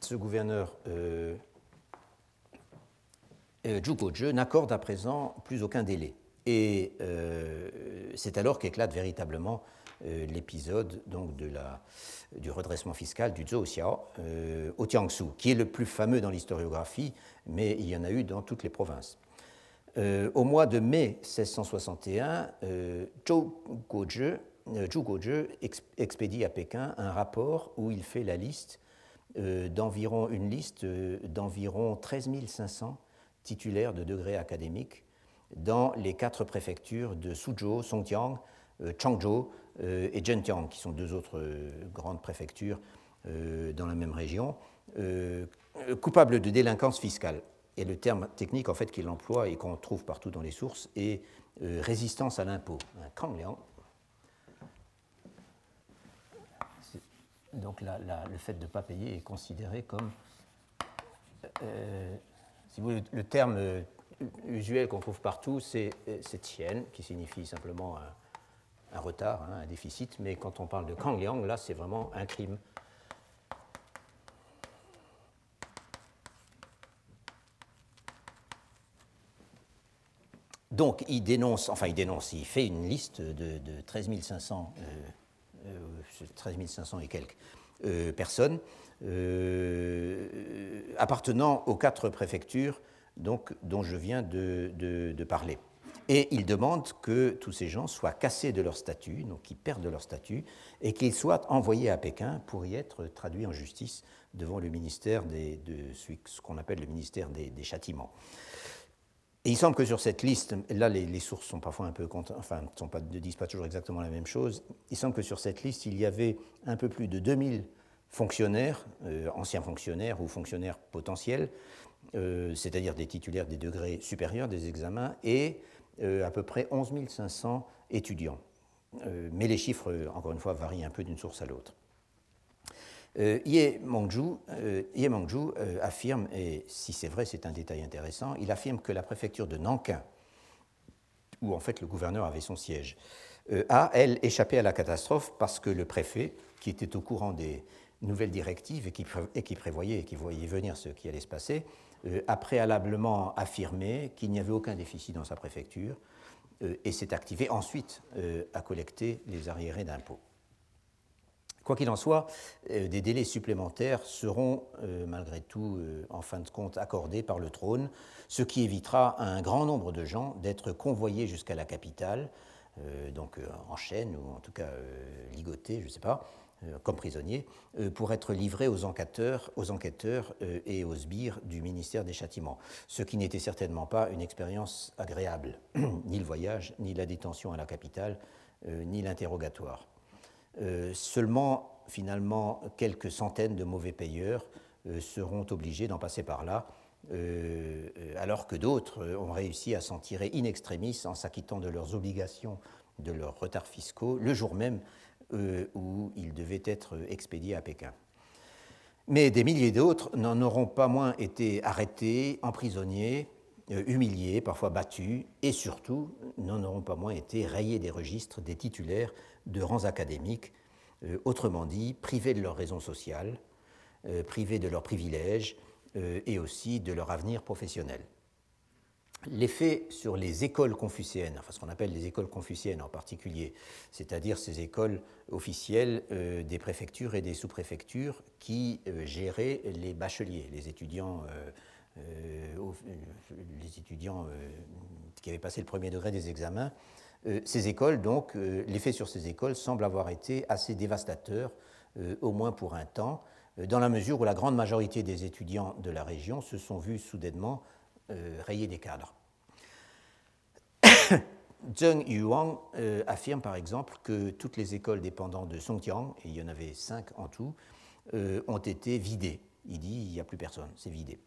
ce gouverneur euh, euh n'accorde à présent plus aucun délai. Et euh, c'est alors qu'éclate véritablement euh, l'épisode donc de la, du redressement fiscal du Zhou Xiao au Jiangsu, qui est le plus fameux dans l'historiographie, mais il y en a eu dans toutes les provinces. au mois de mai 1661, Zhou Guozhe euh, Zhu expédie à Pékin un rapport où il fait la liste euh, d'environ une liste euh, d'environ 13 500 titulaires de degrés académiques dans les quatre préfectures de Suzhou, Songjiang, Changzhou et Zhenjiang, qui sont deux autres grandes préfectures dans la même région, coupables de délinquance fiscale. Et le terme technique en fait qu'il emploie et qu'on trouve partout dans les sources est résistance à l'impôt, donc le fait de ne pas payer est considéré comme, euh, si vous voulez, le terme euh, usuel qu'on trouve partout, c'est tien, qui signifie simplement un, retard, hein, un déficit, mais quand on parle de kangliang, là c'est vraiment un crime. Donc il dénonce, enfin il dénonce, il fait une liste de, de 13 500 13 500 et quelques euh, personnes, euh, appartenant aux quatre préfectures donc, dont je viens de, parler. Et il demande que tous ces gens soient cassés de leur statut, donc qu'ils perdent leur statut, et qu'ils soient envoyés à Pékin pour y être traduits en justice devant le ministère des, de ce qu'on appelle le ministère des, châtiments. Et il semble que sur cette liste, là les, sources sont parfois un peu, enfin, sont pas, ne disent pas toujours exactement la même chose, il semble que sur cette liste, il y avait un peu plus de 2000 fonctionnaires, euh, anciens fonctionnaires ou fonctionnaires potentiels, euh, c'est-à-dire des titulaires des degrés supérieurs des examens, et euh, à peu près 11 500 étudiants. mais les chiffres, encore une fois, varient un peu d'une source à l'autre. Ye Mengzhu, affirme, et si c'est vrai, c'est un détail intéressant, il affirme que la préfecture de Nankin, où en fait le gouverneur avait son siège, a, elle, échappé à la catastrophe parce que le préfet, qui était au courant des, nouvelle directive et qui, et qui, prévoyait et qui voyait venir ce qui allait se passer, euh, a préalablement affirmé qu'il n'y avait aucun déficit dans sa préfecture euh, et s'est activé ensuite euh, à collecter les arriérés d'impôts. Quoi qu'il en soit, des délais supplémentaires seront malgré tout en fin de compte accordés par le trône, ce qui évitera à un grand nombre de gens d'être convoyés jusqu'à la capitale, donc en chaîne ou en tout cas ligotés, je ne sais pas, euh, comme prisonnier, euh, pour être livré aux enquêteurs, aux enquêteurs euh, et aux sbires du ministère des Châtiments, ce qui n'était certainement pas une expérience agréable, ni le voyage, ni la détention à la capitale, ni l'interrogatoire. Seulement, finalement, quelques centaines de mauvais payeurs seront obligés d'en passer par là, alors que d'autres ont réussi à s'en tirer in extremis en s'acquittant de leurs obligations, de leurs retards fiscaux, le jour même euh, où ils devaient être expédiés à Pékin. Mais des milliers d'autres n'en auront pas moins été arrêtés, emprisonnés, euh, humiliés, parfois battus, et surtout n'en auront pas moins été rayés des registres des titulaires de rangs académiques, euh, autrement dit, privés de leur raison sociale, privés de leurs privilèges et aussi de leur avenir professionnel l'effet sur les écoles confucéennes, enfin ce qu'on appelle les écoles confucéennes en particulier, c'est-à-dire ces écoles officielles euh, des préfectures et des sous-préfectures qui euh, géraient les bacheliers, les étudiants, euh, les étudiants qui avaient passé le premier degré des examens. ces écoles, donc, l'effet sur ces écoles semble avoir été assez dévastateur, au moins pour un temps, dans la mesure où la grande majorité des étudiants de la région se sont vus soudainement rayés des cadres. Zheng Yuang euh, affirme par exemple que toutes les écoles dépendantes de Songjiang, il y en avait cinq en tout, euh, ont été vidées. Il dit il n'y a plus personne, c'est vidé.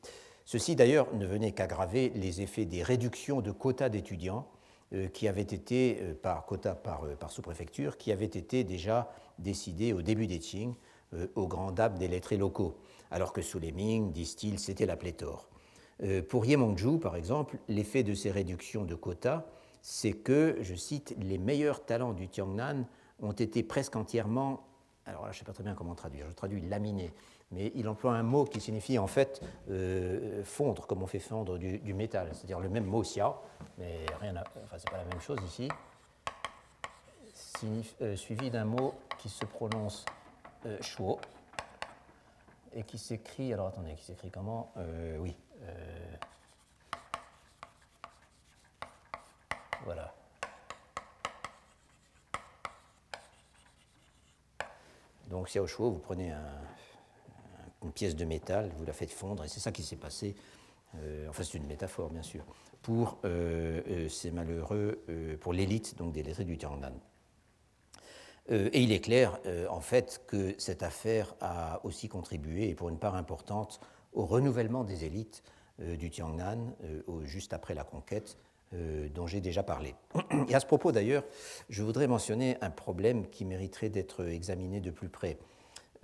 Ceci d'ailleurs ne venait qu'aggraver les effets des réductions de quotas d'étudiants euh, qui avaient été, par quota par, par sous-préfecture, qui avaient été déjà décidés au début des Qing au grand dam des lettrés locaux, alors que sous les Ming, disent-ils, c'était la pléthore. Pour Yemongju, par exemple, l'effet de ces réductions de quotas c'est que, je cite, les meilleurs talents du Tiangnan ont été presque entièrement, alors là je ne sais pas très bien comment traduire, je traduis laminés, mais il emploie un mot qui signifie en fait euh, fondre, comme on fait fondre du, métal, c'est-à-dire le même mot xia, mais rien à, enfin c'est pas la même chose ici, euh, suivi d'un mot qui se prononce euh, shuo et qui s'écrit, alors attendez, qui s'écrit comment? Oui. Voilà. Donc, Xiaoshuo, vous prenez une pièce de métal, vous la faites fondre, et c'est ça qui s'est passé, euh, enfin c'est une métaphore bien sûr, pour euh, euh, ces malheureux, pour l'élite donc des lettrés du Tiangnan. et il est clair, en fait, que cette affaire a aussi contribué, et pour une part importante, au renouvellement des élites du Tiangnan, juste après la conquête, euh, dont j'ai déjà parlé. Et à ce propos d'ailleurs, je voudrais mentionner un problème qui mériterait d'être examiné de plus près.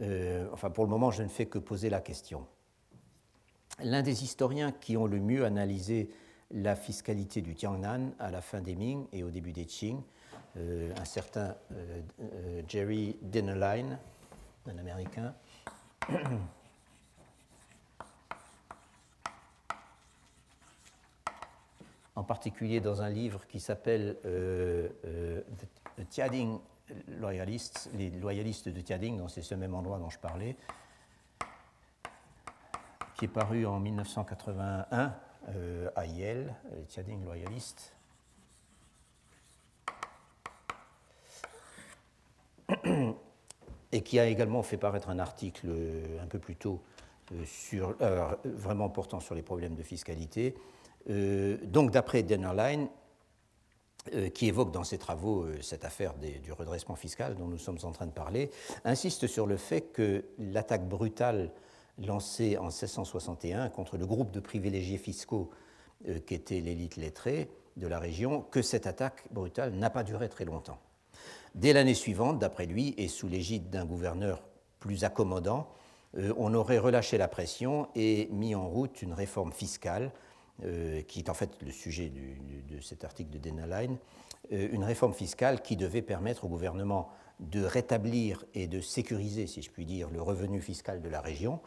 Euh, enfin, pour le moment, je ne fais que poser la question. L'un des historiens qui ont le mieux analysé la fiscalité du Tiangnan à la fin des Ming et au début des Qing, euh, un certain Jerry Dennerlein, un Américain, en particulier dans un livre qui s'appelle euh, euh, The Tiading Loyalists, les loyalistes de Tiading, c'est ce même endroit dont je parlais, qui est paru en 1981 euh, à Yale, Tiading Loyalist. Et qui a également fait paraître un article un peu plus tôt sur, vraiment portant sur les problèmes de fiscalité, donc, d'après Dennerlein, qui évoque dans ses travaux cette affaire du redressement fiscal dont nous sommes en train de parler, insiste sur le fait que l'attaque brutale lancée en 1661 contre le groupe de privilégiés fiscaux euh, qu'était l'élite lettrée de la région, que cette attaque brutale n'a pas duré très longtemps. Dès l'année suivante, d'après lui, et sous l'égide d'un gouverneur plus accommodant, euh, on aurait relâché la pression et mis en route une réforme fiscale, euh, qui est en fait le sujet de cet article de Denaline, une réforme fiscale qui devait permettre au gouvernement de rétablir et de sécuriser, si je puis dire, le revenu fiscal de la région,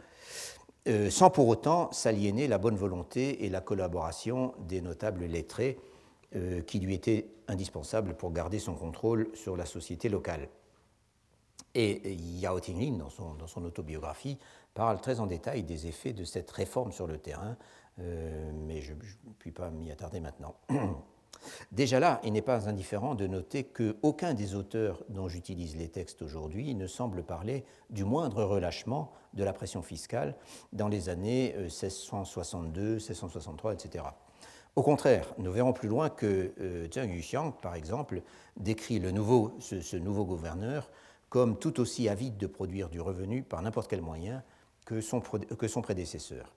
euh, sans pour autant s'aliéner la bonne volonté et la collaboration des notables lettrés euh, qui lui étaient indispensables pour garder son contrôle sur la société locale. Et Yao Tinglin, dans son autobiographie, parle très en détail des effets de cette réforme sur le terrain, euh, mais je ne puis pas m'y attarder maintenant. Déjà là, il n'est pas indifférent de noter qu'aucun des auteurs dont j'utilise les textes aujourd'hui ne semble parler du moindre relâchement de la pression fiscale dans les années 1662, 1663, etc. Au contraire, nous verrons plus loin que euh, Zheng Yuxiang, par exemple, décrit le nouveau, ce, nouveau gouverneur comme tout aussi avide de produire du revenu par n'importe quel moyen que son, que son prédécesseur.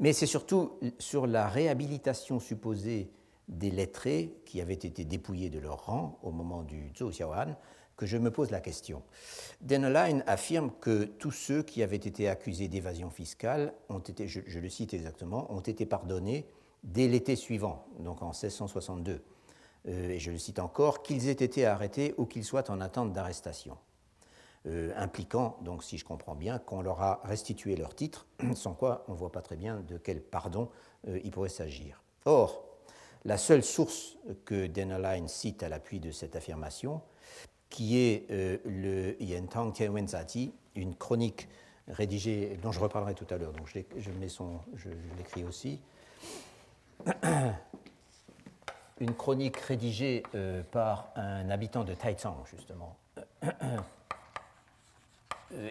Mais c'est surtout sur la réhabilitation supposée des lettrés qui avaient été dépouillés de leur rang au moment du Zhou Xiaohan que je me pose la question. Dennerlein affirme que tous ceux qui avaient été accusés d'évasion fiscale ont été, je, le cite exactement, ont été pardonnés dès l'été suivant, donc en 1662. Euh, et je le cite encore, qu'ils aient été arrêtés ou qu'ils soient en attente d'arrestation. Euh, impliquant, donc si je comprends bien, qu'on leur a restitué leur titre, sans quoi on ne voit pas très bien de quel pardon euh, il pourrait s'agir. Or, la seule source que Dennerlein cite à l'appui de cette affirmation, qui est euh, le Yentang Tianwenzati, une chronique rédigée, dont je reparlerai tout à l'heure, donc je, je l'écris aussi, une chronique rédigée par un habitant de Taizang, justement,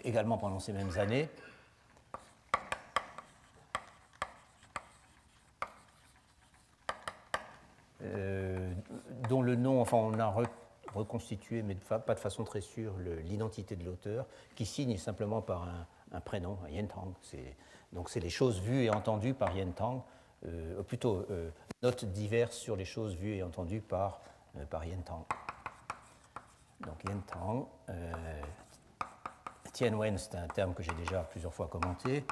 également pendant ces mêmes années. Euh, dont le nom, enfin on a reconstitué, mais pas de façon très sûre, l'identité de l'auteur, qui signe simplement par un, prénom, Yen Tang. Donc c'est les choses vues et entendues par Yen Tang, euh, plutôt notes diverses sur les choses vues et entendues par, par Yen Tang. Donc Yen Tang, Tianwen, c'est un terme que j'ai déjà plusieurs fois commenté.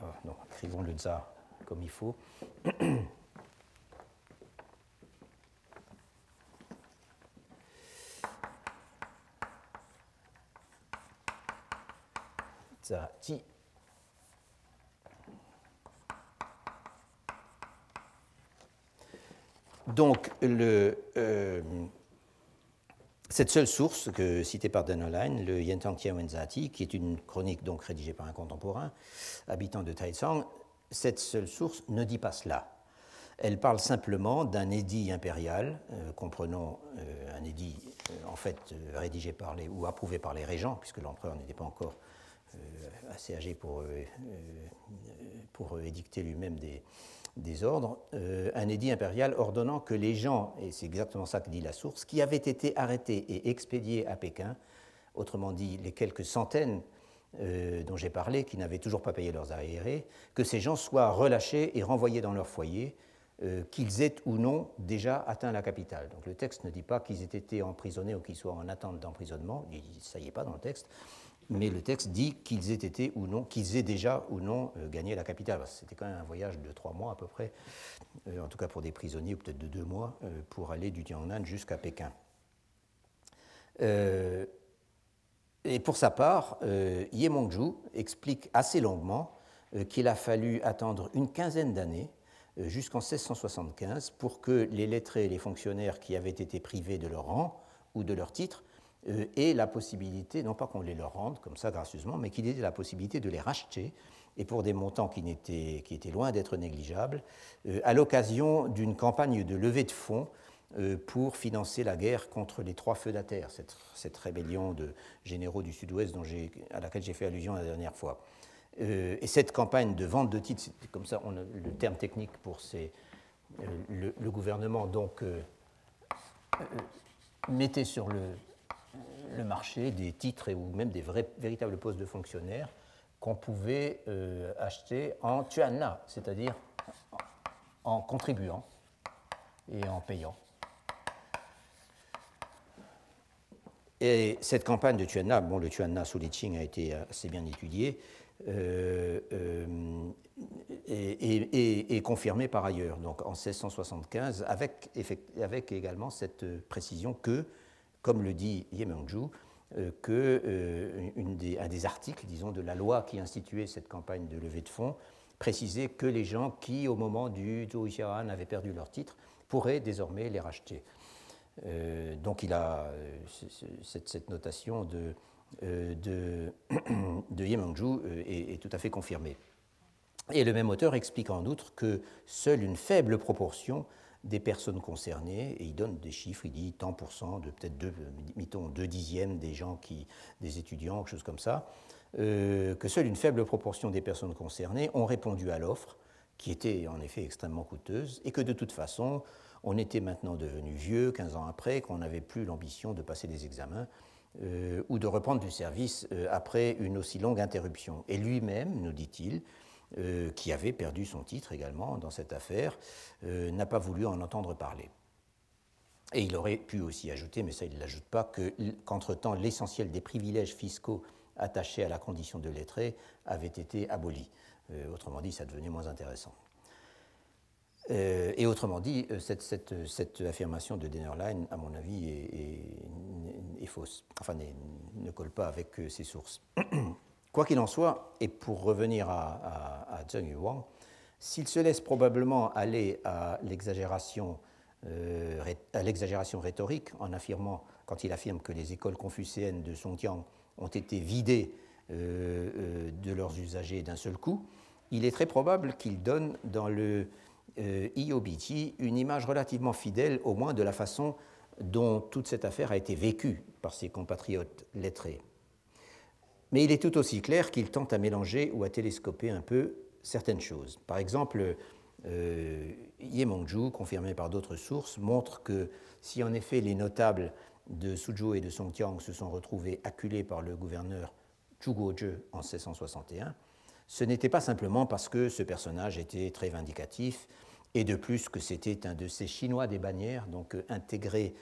Oh, non, écrivons le tsar comme il faut. Ti. Donc, le, euh, cette seule source que, citée par Dennerlein, le Yentang Wenzati, qui est une chronique donc rédigée par un contemporain, habitant de Taizong, cette seule source ne dit pas cela. Elle parle simplement d'un édit impérial, euh, comprenant euh, un édit euh, en fait rédigé par les, ou approuvé par les régents, puisque l'empereur n'était pas encore assez âgé pour, pour édicter lui-même des, des ordres, euh, un édit impérial ordonnant que les gens, et c'est exactement ça que dit la source, qui avaient été arrêtés et expédiés à Pékin, autrement dit les quelques centaines euh, dont j'ai parlé, qui n'avaient toujours pas payé leurs arriérés, que ces gens soient relâchés et renvoyés dans leur foyer, euh, qu'ils aient ou non déjà atteint la capitale. Donc le texte ne dit pas qu'ils aient été emprisonnés ou qu'ils soient en attente d'emprisonnement, ça y est pas dans le texte, mais le texte dit qu'ils aient été ou non, qu'ils aient déjà ou non euh, gagné la capitale. C'était quand même un voyage de trois mois à peu près, euh, en tout cas pour des prisonniers, ou peut-être de deux mois, euh, pour aller du Tiangnan jusqu'à Pékin. et pour sa part, Ye Mongzhu explique assez longuement qu'il a fallu attendre une quinzaine d'années jusqu'en 1675 pour que les lettrés et les fonctionnaires qui avaient été privés de leur rang ou de leur titre euh, et la possibilité, non pas qu'on les leur rende comme ça gracieusement, mais qu'il ait la possibilité de les racheter, et pour des montants qui, étaient, qui étaient loin d'être négligeables, euh, à l'occasion d'une campagne de levée de fonds pour financer la guerre contre les trois feudataires, cette, cette rébellion de généraux du Sud-Ouest à laquelle j'ai fait allusion la dernière fois. et cette campagne de vente de titres, c'est comme ça le terme technique pour ces, le, le, gouvernement donc mettait sur le, le marché des titres ou même des vrais, véritables postes de fonctionnaires qu'on pouvait euh, acheter en tuanna, c'est-à-dire en contribuant et en payant. Et cette campagne de Tuanna, bon, le Tuanna sous les Qing a été assez bien étudié, euh, euh, et, confirmée par ailleurs, donc en 1675, avec, avec également cette précision que comme le dit Yemengju, euh, que euh, des, articles, disons, de la loi qui instituait cette campagne de levée de fonds précisait que les gens qui, au moment du Zhou avaient perdu leur titre, pourraient désormais les racheter. Euh, donc il cette, notation de, de, de est, tout à fait confirmée. Et le même auteur explique en outre que seule une faible proportion des personnes concernées, et il donne des chiffres, il dit tant pour cent, de peut-être deux, deux dixièmes des gens qui, des étudiants, quelque chose comme ça, euh, que seule une faible proportion des personnes concernées ont répondu à l'offre, qui était en effet extrêmement coûteuse, et que de toute façon, on était maintenant devenu vieux, 15 ans après, qu'on n'avait plus l'ambition de passer des examens euh, ou de reprendre du service euh, après une aussi longue interruption. Et lui-même, nous dit-il, euh, qui avait perdu son titre également dans cette affaire, euh, n'a pas voulu en entendre parler. Et il aurait pu aussi ajouter, mais ça il ne l'ajoute pas, qu'entre-temps l'essentiel des privilèges fiscaux attachés à la condition de lettré avait été aboli. Euh, autrement dit, ça devenait moins intéressant. et autrement dit, cette, affirmation de Dennerlein, à mon avis, est fausse, enfin ne colle pas avec ses sources. Quoi qu'il en soit, et pour revenir à, Zheng Yuan, s'il se laisse probablement aller à l'exagération euh, rhétorique en affirmant, quand il affirme que les écoles confucéennes de Songjiang ont été vidées euh, euh, de leurs usagers d'un seul coup, il est très probable qu'il donne dans le IOBT une image relativement fidèle au moins de la façon dont toute cette affaire a été vécue par ses compatriotes lettrés. Mais il est tout aussi clair qu'il tente à mélanger ou à télescoper un peu certaines choses. Par exemple, euh, Yemongju, confirmé par d'autres sources, montre que si en effet les notables de Suzhou et de Songjiang se sont retrouvés acculés par le gouverneur Zhuguozhe en 1661, ce n'était pas simplement parce que ce personnage était très vindicatif et de plus que c'était un de ces Chinois des bannières, donc euh, intégré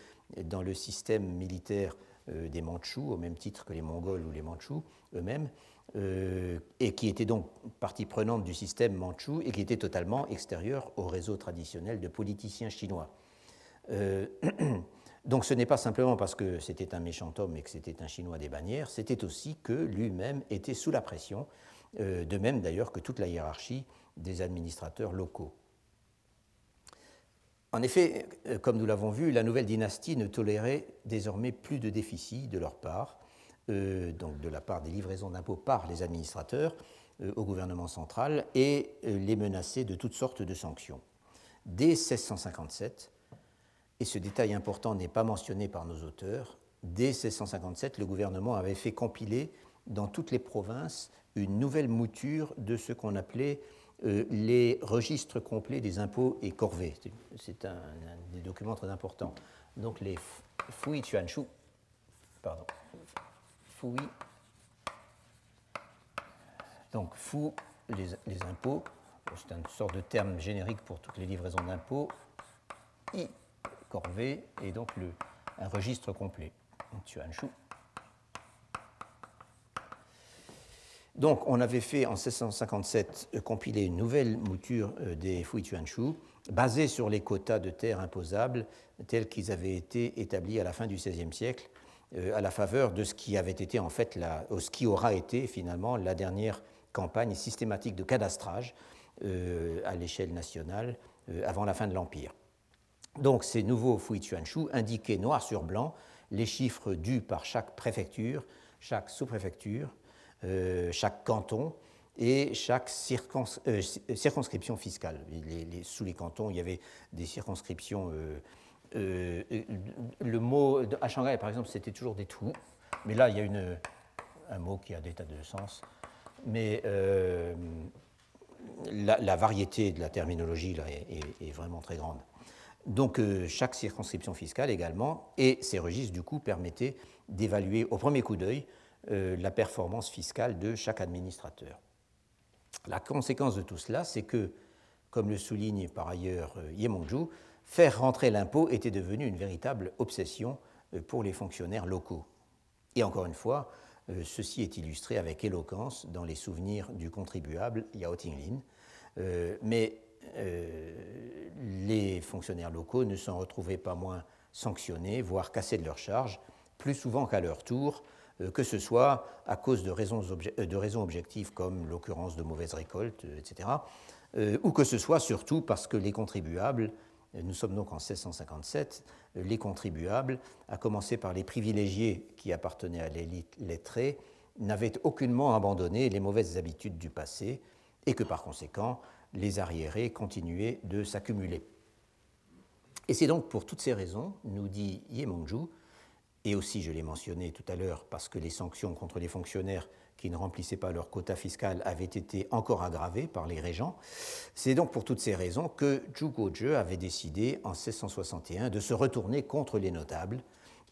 dans le système militaire des Mandchous, au même titre que les Mongols ou les Mandchous eux-mêmes, euh, et qui était donc partie prenante du système mandchou et qui était totalement extérieur au réseau traditionnel de politiciens chinois. Euh, donc ce n'est pas simplement parce que c'était un méchant homme et que c'était un Chinois des bannières, c'était aussi que lui-même était sous la pression, de même d'ailleurs que toute la hiérarchie des administrateurs locaux. En effet, euh, comme nous l'avons vu, la nouvelle dynastie ne tolérait désormais plus de déficits de leur part, euh, donc de la part des livraisons d'impôts par les administrateurs euh, au gouvernement central, et les menaçait de toutes sortes de sanctions. Dès 1657, et ce détail important n'est pas mentionné par nos auteurs, dès 1657, le gouvernement avait fait compiler dans toutes les provinces une nouvelle mouture de ce qu'on appelait euh, les registres complets des impôts et corvées. C'est un, des documents très importants. Donc les Fui Chuanshu, pardon, Fui, donc Fu, les, impôts, c'est une sorte de terme générique pour toutes les livraisons d'impôts, I, corvée, et donc le, un registre complet. Donc, on avait fait en 1657 euh, compiler une nouvelle mouture euh, des Fuituanshu, basée sur les quotas de terre imposables tels qu'ils avaient été établis à la fin du XVIe siècle, euh, à la faveur de ce qui avait été aura été finalement la dernière campagne systématique de cadastrage à l'échelle nationale avant la fin de l'Empire. Donc, ces nouveaux Fuituanshu indiquaient noir sur blanc les chiffres dus par chaque préfecture, chaque sous-préfecture, chaque canton et chaque euh, circonscription fiscale. sous les cantons, il y avait des circonscriptions le mot à Shanghai, par exemple, c'était toujours des trous, mais là, il y a un mot qui a des tas de sens. Mais la, variété de la terminologie là, est, vraiment très grande. Donc chaque circonscription fiscale également et ces registres du coup permettaient d'évaluer au premier coup d'œil la performance fiscale de chaque administrateur. La conséquence de tout cela, c'est que, comme le souligne par ailleurs euh, Yemongju, faire rentrer l'impôt était devenu une véritable obsession euh, pour les fonctionnaires locaux. Et encore une fois, euh, ceci est illustré avec éloquence dans les souvenirs du contribuable Yao Tinglin. mais les fonctionnaires locaux ne s'en retrouvaient pas moins sanctionnés, voire cassés de leur charge, plus souvent qu'à leur tour, euh, que ce soit à cause de raisons, euh, de raisons objectives comme l'occurrence de mauvaises récoltes, euh, etc., ou que ce soit surtout parce que les contribuables, nous sommes donc en 1657, les contribuables, à commencer par les privilégiés qui appartenaient à l'élite lettrée, n'avaient aucunement abandonné les mauvaises habitudes du passé et que par conséquent, les arriérés continuaient de s'accumuler. Et c'est donc pour toutes ces raisons, nous dit Yemongju, et aussi, je l'ai mentionné tout à l'heure, parce que les sanctions contre les fonctionnaires qui ne remplissaient pas leur quota fiscal avaient été encore aggravées par les régents. C'est donc pour toutes ces raisons que Zhuge avait décidé en 1661 de se retourner contre les notables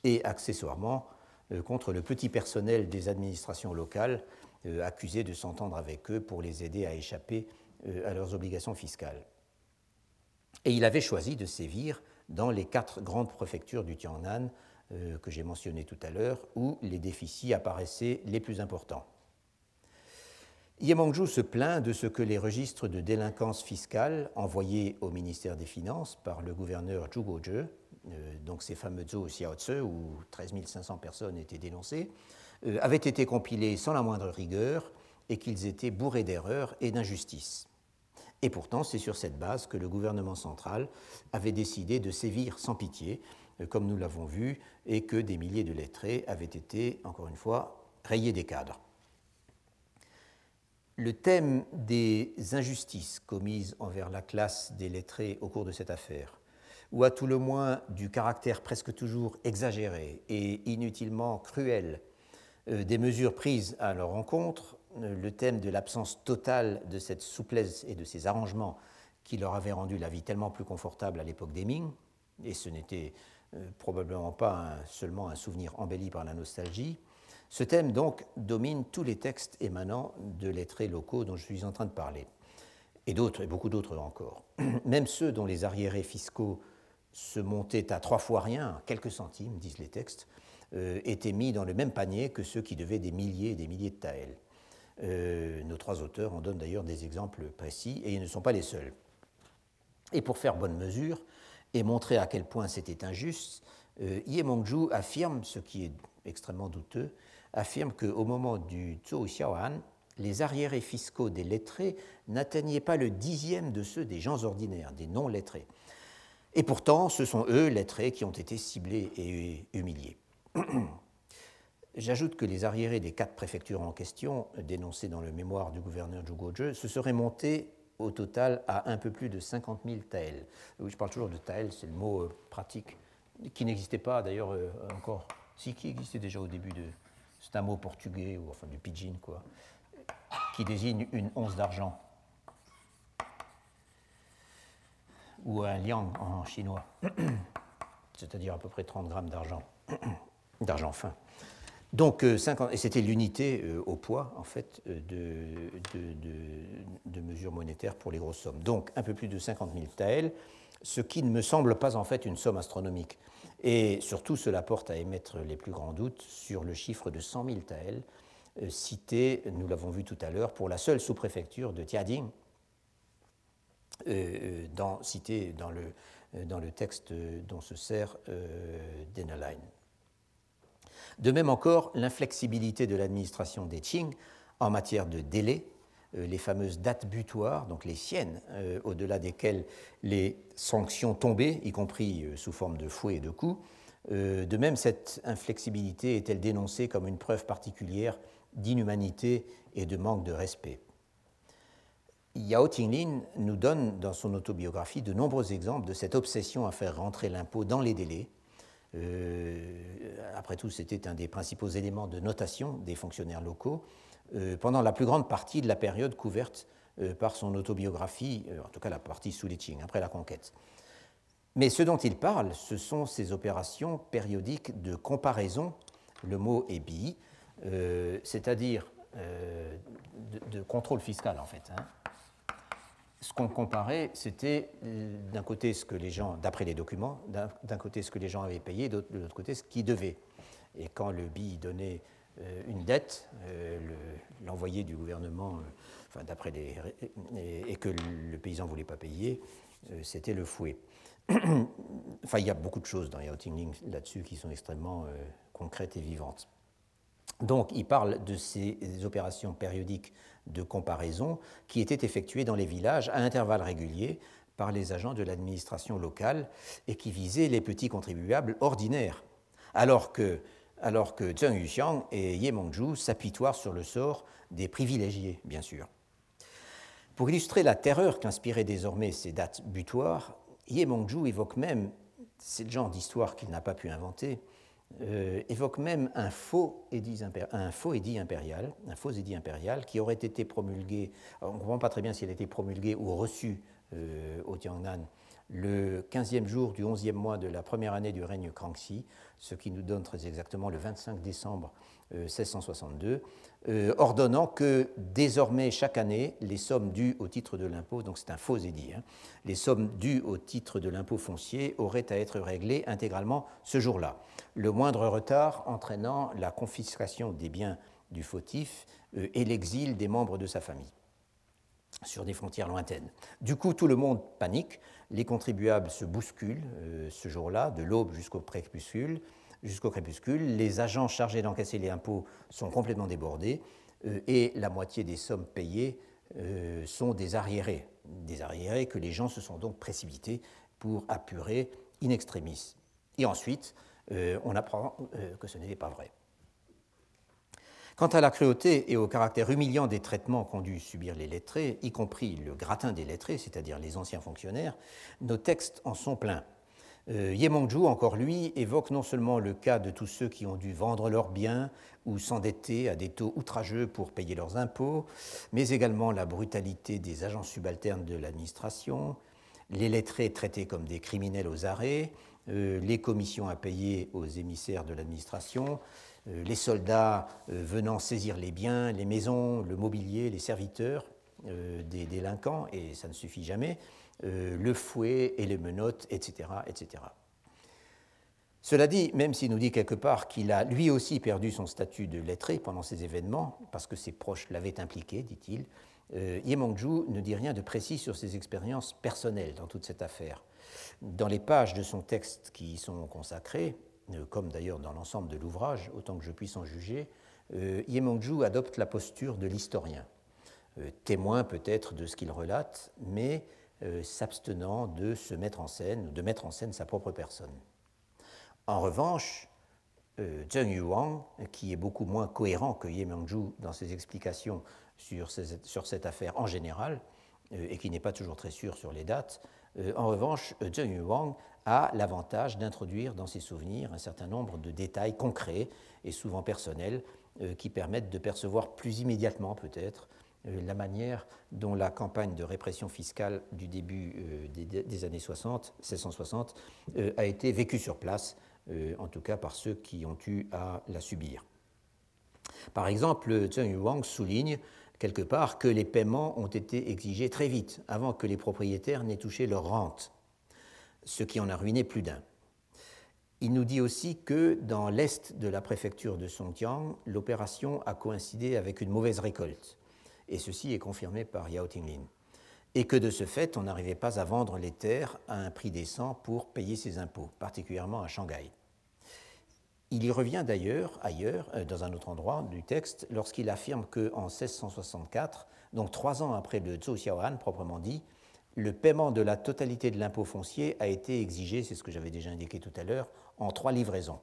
et accessoirement euh, contre le petit personnel des administrations locales euh, accusés de s'entendre avec eux pour les aider à échapper euh, à leurs obligations fiscales. Et il avait choisi de sévir dans les quatre grandes préfectures du Tiangnan euh, que j'ai mentionné tout à l'heure, où les déficits apparaissaient les plus importants. Yemongju se plaint de ce que les registres de délinquance fiscale envoyés au ministère des Finances par le gouverneur Zhu Guozhe, euh, donc ces fameux Zhou Xiaotze où 13 500 personnes étaient dénoncées, euh, avaient été compilés sans la moindre rigueur et qu'ils étaient bourrés d'erreurs et d'injustices. Et pourtant, c'est sur cette base que le gouvernement central avait décidé de sévir sans pitié comme nous l'avons vu, et que des milliers de lettrés avaient été, encore une fois, rayés des cadres. Le thème des injustices commises envers la classe des lettrés au cours de cette affaire, ou à tout le moins du caractère presque toujours exagéré et inutilement cruel euh, des mesures prises à leur encontre, euh, le thème de l'absence totale de cette souplesse et de ces arrangements qui leur avaient rendu la vie tellement plus confortable à l'époque des Ming, et ce n'était euh, probablement pas seulement un souvenir embelli par la nostalgie. Ce thème donc domine tous les textes émanant de lettrés locaux dont je suis en train de parler, et d'autres, et beaucoup d'autres encore. Même ceux dont les arriérés fiscaux se montaient à trois fois rien, quelques centimes, disent les textes, euh, étaient mis dans le même panier que ceux qui devaient des milliers et des milliers de taels. Euh, nos trois auteurs en donnent d'ailleurs des exemples précis, et ils ne sont pas les seuls. Et pour faire bonne mesure, et montrer à quel point c'était injuste, euh, Yemongju affirme, ce qui est extrêmement douteux, affirme qu'au moment du Zhou Xiaoan, les arriérés fiscaux des lettrés n'atteignaient pas le dixième de ceux des gens ordinaires, des non-lettrés. Et pourtant, ce sont eux, lettrés, qui ont été ciblés et humiliés. J'ajoute que les arriérés des quatre préfectures en question, dénoncés dans le mémoire du gouverneur Zhuguozhe, se seraient montés au total à un peu plus de 50 000 taels. Je parle toujours de taels, c'est le mot euh, pratique, qui n'existait pas d'ailleurs euh, encore, si qui existait déjà au début de. C'est un mot portugais, ou enfin du pidgin, quoi, qui désigne une once d'argent. Ou un liang en chinois, c'est-à-dire à peu près 30 grammes d'argent, d'argent fin. Donc, euh, et c'était l'unité euh, au poids, en fait, euh, de, mesures monétaires pour les grosses sommes. Donc, un peu plus de 50 000 taels, ce qui ne me semble pas, en fait, une somme astronomique. Et surtout, cela porte à émettre les plus grands doutes sur le chiffre de 100 000 taels, cité, nous l'avons vu tout à l'heure, pour la seule sous-préfecture de Tiading, dans, cité dans le, dans le texte dont se sert Denaline. De même encore, l'inflexibilité de l'administration des Qing en matière de délai, euh, les fameuses dates butoirs, donc les siennes, euh, au-delà desquelles les sanctions tombaient, y compris euh, sous forme de fouet et de coups. de même, cette inflexibilité est-elle dénoncée comme une preuve particulière d'inhumanité et de manque de respect? Yao Tinglin nous donne dans son autobiographie de nombreux exemples de cette obsession à faire rentrer l'impôt dans les délais. Euh, après tout, c'était un des principaux éléments de notation des fonctionnaires locaux euh, pendant la plus grande partie de la période couverte euh, par son autobiographie, en tout cas la partie sous les Qing, après la conquête. Mais ce dont il parle, ce sont ces opérations périodiques de comparaison, le mot est bi, c'est-à-dire de, contrôle fiscal en fait. Hein ce qu'on comparait, c'était euh, d'un côté ce que les gens, d'après les documents, d'un côté ce que les gens avaient payé, de l'autre côté ce qu'ils devaient. Et quand le BI donnait euh, une dette, euh, l'envoyé du gouvernement, enfin, d'après les, et, que le paysan ne voulait pas payer, c'était le fouet. enfin, il y a beaucoup de choses dans Tingling là-dessus qui sont extrêmement concrètes et vivantes. Donc, il parle de ces opérations périodiques de comparaison qui étaient effectuées dans les villages à intervalles réguliers par les agents de l'administration locale et qui visaient les petits contribuables ordinaires, alors que, alors que Zheng Yuxiang et Ye Mengzhu s'apitoient sur le sort des privilégiés, bien sûr. Pour illustrer la terreur qu'inspiraient désormais ces dates butoirs, Ye Mengzhu évoque même, c'est le genre d'histoire qu'il n'a pas pu inventer, euh, évoque même un faux, édit un faux édit impérial, un faux édit impérial qui aurait été promulgué, on ne comprend pas très bien s'il a été promulgué ou reçu euh, au Tiangnan le 15e jour du 11e mois de la première année du règne Kangxi, ce qui nous donne très exactement le 25 décembre 1662, euh, ordonnant que désormais chaque année, les sommes dues au titre de l'impôt, donc c'est un faux édit, hein, les sommes dues au titre de l'impôt foncier auraient à être réglées intégralement ce jour-là, le moindre retard entraînant la confiscation des biens du fautif euh, et l'exil des membres de sa famille sur des frontières lointaines. Du coup, tout le monde panique, les contribuables se bousculent euh, ce jour-là, de l'aube jusqu'au crépuscule, jusqu'au crépuscule. Les agents chargés d'encaisser les impôts sont complètement débordés euh, et la moitié des sommes payées euh, sont des arriérés. Des arriérés que les gens se sont donc précipités pour apurer in extremis. Et ensuite, euh, on apprend que ce n'était pas vrai. Quant à la cruauté et au caractère humiliant des traitements qu'ont dû subir les lettrés, y compris le gratin des lettrés, c'est-à-dire les anciens fonctionnaires, nos textes en sont pleins. Euh, encore lui, évoque non seulement le cas de tous ceux qui ont dû vendre leurs biens ou s'endetter à des taux outrageux pour payer leurs impôts, mais également la brutalité des agents subalternes de l'administration, les lettrés traités comme des criminels aux arrêts, euh, les commissions à payer aux émissaires de l'administration, euh, les soldats venant saisir les biens, les maisons, le mobilier, les serviteurs des délinquants, et ça ne suffit jamais, euh, le fouet et les menottes, etc., etc. Cela dit, même s'il nous dit quelque part qu'il a lui aussi perdu son statut de lettré pendant ces événements, parce que ses proches l'avaient impliqué, dit-il, euh, Ye Mengzhu ne dit rien de précis sur ses expériences personnelles dans toute cette affaire. Dans les pages de son texte qui y sont consacrées, euh, comme d'ailleurs dans l'ensemble de l'ouvrage, autant que je puisse en juger, euh, Ye Mengzhu adopte la posture de l'historien, témoin peut-être de ce qu'il relate, mais euh, s'abstenant de se mettre en scène, de mettre en scène sa propre personne. En revanche, euh, Zheng Yuang, qui est beaucoup moins cohérent que Ye Mengzhu dans ses explications sur, cette affaire en général, euh, et qui n'est pas toujours très sûr sur les dates, en revanche, Zheng Yuang a l'avantage d'introduire dans ses souvenirs un certain nombre de détails concrets et souvent personnels qui permettent de percevoir plus immédiatement peut-être euh, la manière dont la campagne de répression fiscale du début euh, des, années 60, 1660, euh, a été vécue sur place, en tout cas par ceux qui ont eu à la subir. Par exemple, Zheng Yuang souligne quelque part que les paiements ont été exigés très vite, avant que les propriétaires n'aient touché leur rente, ce qui en a ruiné plus d'un. Il nous dit aussi que dans l'est de la préfecture de Songjiang, l'opération a coïncidé avec une mauvaise récolte et ceci est confirmé par Yao Tinglin. Et que de ce fait, on n'arrivait pas à vendre les terres à un prix décent pour payer ses impôts, particulièrement à Shanghai. Il y revient d'ailleurs, ailleurs, euh, dans un autre endroit du texte, lorsqu'il affirme qu'en 1664, donc trois ans après le Zhou Xiaohan proprement dit, le paiement de la totalité de l'impôt foncier a été exigé, c'est ce que j'avais déjà indiqué tout à l'heure, en trois livraisons,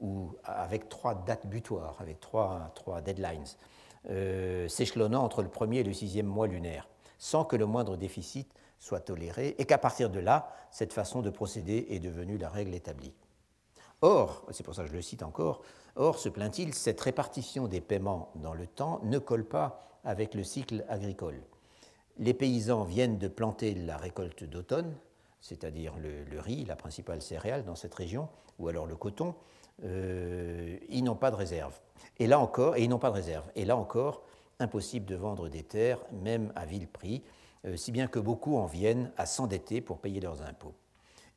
ou avec trois dates butoirs, avec trois, trois deadlines. Euh, s'échelonnant entre le premier et le sixième mois lunaire, sans que le moindre déficit soit toléré, et qu'à partir de là, cette façon de procéder est devenue la règle établie. Or, c'est pour ça que je le cite encore, or, se plaint-il, cette répartition des paiements dans le temps ne colle pas avec le cycle agricole. Les paysans viennent de planter la récolte d'automne, c'est-à-dire le, riz, la principale céréale dans cette région, ou alors le coton, euh, ils n'ont pas de réserve. Et là encore, et ils n'ont pas de réserve. Et là encore, impossible de vendre des terres, même à vil prix, euh, si bien que beaucoup en viennent à s'endetter pour payer leurs impôts.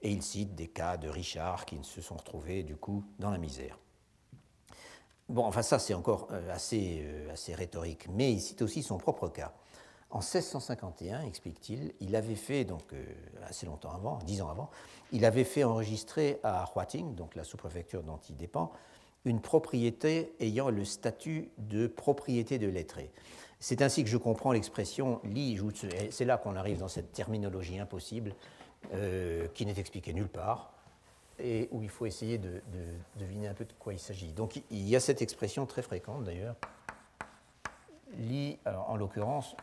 Et il cite des cas de Richard qui se sont retrouvés du coup dans la misère. Bon, enfin ça c'est encore euh, assez, euh, assez rhétorique, mais il cite aussi son propre cas. En 1651, explique-t-il, il avait fait, donc assez longtemps avant, dix ans avant, il avait fait enregistrer à Huating, donc la sous-préfecture dont il dépend, une propriété ayant le statut de propriété de lettré. C'est ainsi que je comprends l'expression li jutsu. C'est là qu'on arrive dans cette terminologie impossible euh, qui n'est expliquée nulle part et où il faut essayer de, deviner un peu de quoi il s'agit. Donc il y a cette expression très fréquente d'ailleurs. Li, alors en l'occurrence,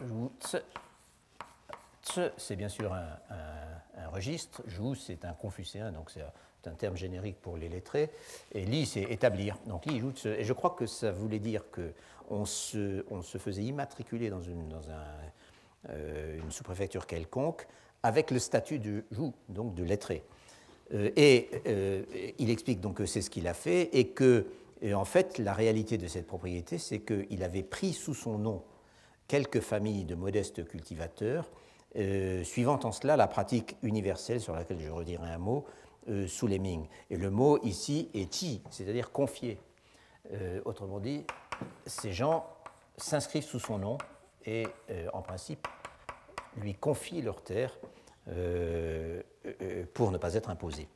jutsu, c'est bien sûr un registre. Jou, c'est un confucéen, donc c'est un terme générique pour les lettrés. Et li, c'est établir. Donc li, et je crois que ça voulait dire qu'on se, on se faisait immatriculer dans une, euh, sous-préfecture quelconque avec le statut de jou, donc de lettré. Euh, et euh, il explique donc que c'est ce qu'il a fait et que, en fait, la réalité de cette propriété, c'est qu'il avait pris sous son nom quelques familles de modestes cultivateurs suivant en cela la pratique universelle sur laquelle je redirai un mot euh, sous les Ming. Et le mot ici est chi, c'est-à-dire confier. Euh, autrement dit, ces gens s'inscrivent sous son nom et en principe lui confient leur terre pour ne pas être imposés,